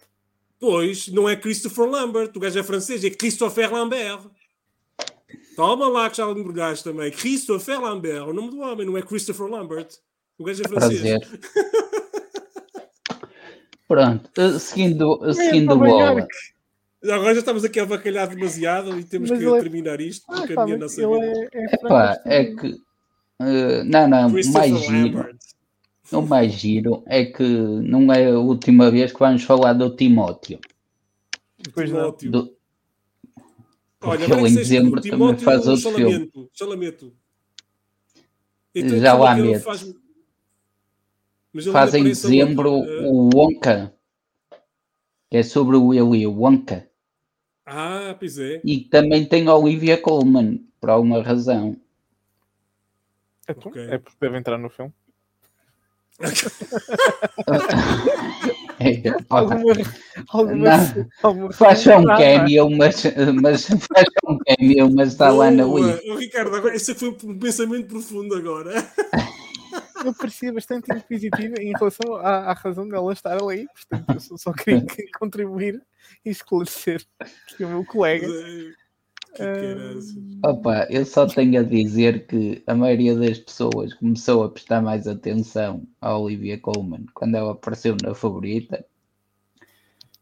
A: Pois, não é Christopher Lambert, o gajo é francês, é Christopher Lambert. Toma lá que já embrulhaste também. Christopher Lambert, o nome do homem, não é Christopher Lambert. O gajo é francês.
B: Pronto, eh, seguindo, é, seguindo bola.
A: Agora já estamos aqui a avacalhar demasiado e temos Mas que é... terminar isto porque ah, a minha nossa vida.
B: É, é, Epá, é que. Uh, não, não, mais giro. O mais giro é que não é a última vez que vamos falar do Timóteo.
A: Timóteo. Do...
B: Olha, ele em dezembro também faz outro
A: filme. Salamento.
B: Então, já lá meto. Faz... Faz em dezembro o Wonka, que é sobre o Willy Wonka.
A: Ah, pois é.
B: E também tem Olivia Colman, por alguma razão.
C: Então, okay. É porque deve entrar no filme.
B: é, alguma, alguma, alguma faz um cameo, mas, mas faz um cameo, mas está lá na Wii.
A: Ricardo, agora, esse foi um pensamento profundo agora.
C: Eu parecia bastante inquisitiva em relação à, à, razão dela estar ali, portanto, eu só, só queria contribuir e esclarecer que o meu colega
B: que Opa, eu só tenho a dizer que a maioria das pessoas começou a prestar mais atenção à Olivia Colman quando ela apareceu na favorita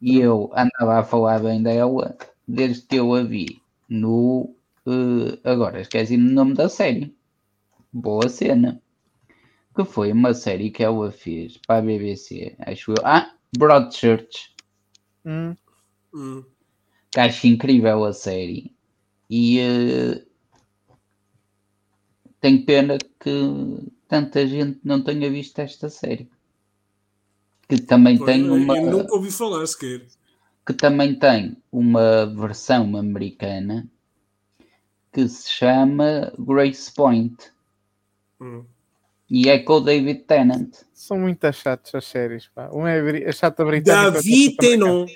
B: e eu andava a falar bem dela desde que eu a vi no. Uh, agora esqueci o nome da série. Boa cena. Que foi uma série que ela fez para a BBC, acho eu. Ah, Broadchurch.
C: Hum.
A: Hum.
B: Que acho incrível a série. E uh, tenho pena que tanta gente não tenha visto esta série. Que também tem uma.
A: Eu nunca ouvi falar sequer.
B: Que também tem uma versão americana que se chama Grace Point.
A: Hum.
B: E é com o David Tennant.
C: São muito chatos as séries, pá. Uma é a chata britânica.
A: David Tennant.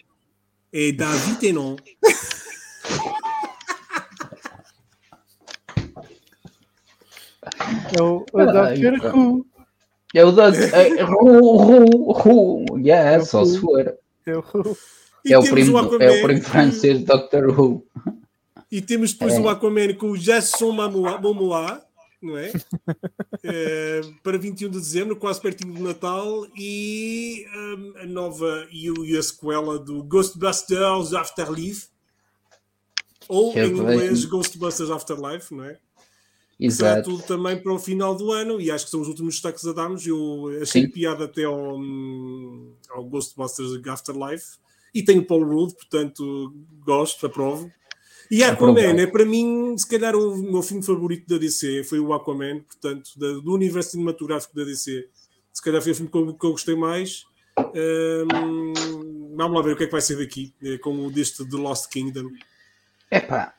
A: É David Tennant.
C: É o, o Dr. Who.
B: É o Dr. Who, Who, yeah, só se for.
C: É o Who.
B: É o, primo, é o primo francês Dr. Who.
A: E temos depois é. o Aquaman com o Jason Momoa, não é? é? Para 21 de dezembro, quase pertinho do Natal, e um, a nova e, e, a sequela do Ghostbusters Afterlife, ou que em inglês Ghostbusters Afterlife, não é? Exato. Tudo também para o final do ano e acho que são os últimos destaques a darmos. Eu achei Sim. piada até ao, ao Ghostbusters Afterlife e tenho Paul Rudd, portanto gosto, aprovo. E Aquaman é para mim, se calhar, o meu filme favorito da DC foi o Aquaman, portanto, do universo cinematográfico da DC. Se calhar foi o filme que eu, que eu gostei mais. Um, vamos lá ver o que é que vai ser daqui, eh, com o deste The Lost Kingdom.
B: Epá,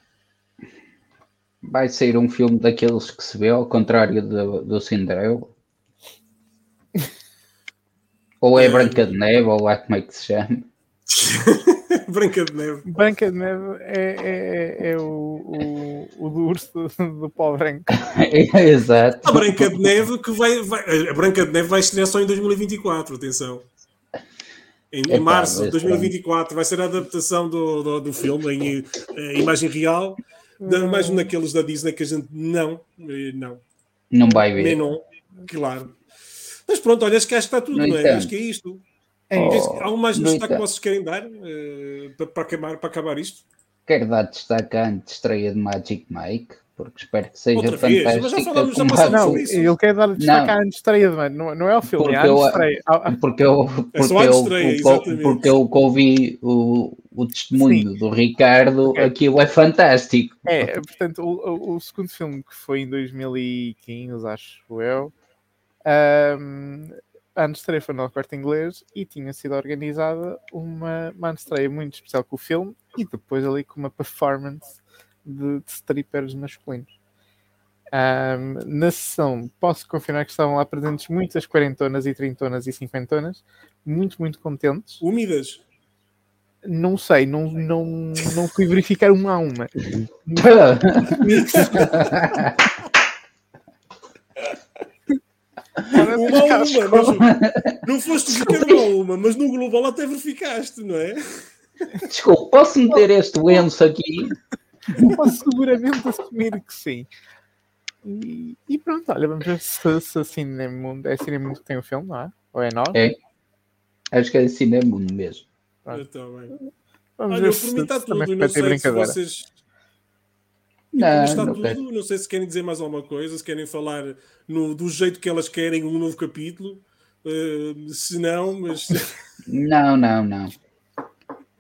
B: vai sair um filme daqueles que se vê ao contrário do, do Cinderela? ou é Branca de Neve, ou lá como é que se chama?
A: Branca de Neve.
C: Branca de Neve é, é, é o, o, o do urso do, pó branco.
B: Exato.
A: A Branca de Neve que vai, vai, a Branca de Neve vai estrear só em 2024, atenção. Em, em março de 2024 vai ser a adaptação do, do, do filme em, em imagem real Hum. Mais um daqueles da Disney que a gente não, eh, não.
B: Não vai ver.
A: Nem não, claro. Mas pronto, olha, acho que acho que está tudo, não, não é? Acho que é isto. É oh, Há mais destaque que vocês querem dar uh, para, para, acabar, para acabar isto?
B: Quero dar destaque à estreia de Magic Mike, porque espero que seja Outra fantástico. Vez, mas já
C: falamos, já passamos não, isso. Ele quer dar destaque à estreia, mano. Não, não é o filme, porque é a estreia.
B: Porque eu, porque, é só a estreia, eu, porque eu ouvi o, o testemunho Sim. do Ricardo, okay. aquilo é fantástico.
C: É, portanto, o, o, segundo filme que foi em 2015, acho eu, um, a estreia foi no Corte Inglês e tinha sido organizada uma, uma estreia muito especial com o filme e depois ali com uma performance de, de strippers masculinos. Um, na sessão, posso confirmar que estavam lá presentes muitas quarentonas e trintonas e cinquentonas, muito, muito contentes.
A: Úmidas?
C: Não sei, não, não, não fui verificar uma a uma.
A: uma a uma, mas não foste verificar uma a uma, mas no global até verificaste, não é?
B: Desculpa, posso meter este lenço aqui?
C: Posso seguramente assumir que sim. E, e, pronto, olha, vamos ver se, se a Cinemundo é Cinemundo que tem o filme, não é? Ou é nós?
B: É. Acho que é Cinemundo mesmo.
A: Então, bem. Vamos olha, ver por mim está tudo. Não sei se vocês.
B: Não,
A: está
B: não,
A: tudo. não sei se querem dizer mais alguma coisa, se querem falar no, do jeito que elas querem um novo capítulo. Uh, se não, mas.
B: Não, não, não.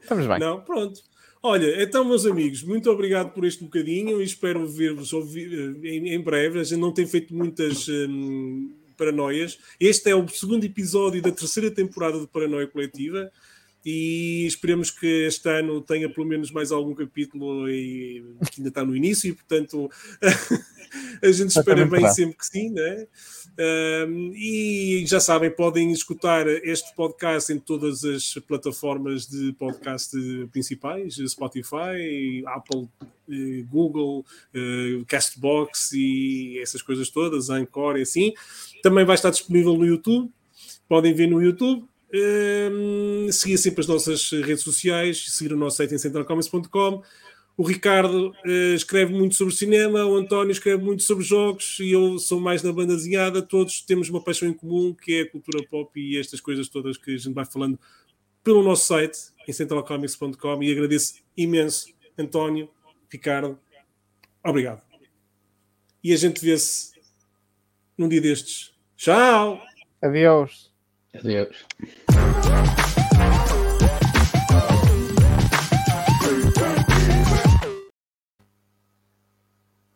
C: Estamos bem.
A: Não, pronto. Olha, então, meus amigos, muito obrigado por este bocadinho e espero ver-vos eh, em, em, breve. A gente não tem feito muitas hum, paranoias. Este é o segundo episódio da terceira temporada de Paranoia Coletiva. E esperemos que este ano tenha pelo menos mais algum capítulo e que ainda está no início e portanto a gente espera bem sempre que sim, né? Um, e já sabem, podem escutar este podcast em todas as plataformas de podcast principais: Spotify, Apple, eh, Google, uh, Castbox e essas coisas todas, Anchor e assim. Também vai estar disponível no YouTube, podem ver no YouTube. Um, seguir sempre as nossas redes sociais, seguir o nosso site em centralcomics.com o Ricardo uh, escreve muito sobre cinema, o António escreve muito sobre jogos e eu sou mais na banda desenhada. Todos temos uma paixão em comum que é a cultura pop e estas coisas todas que a gente vai falando pelo nosso site em centralcomics.com e agradeço imenso, António, Ricardo. Obrigado. E a gente vê-se num dia destes. Tchau!
C: Adeus.
B: Adeus.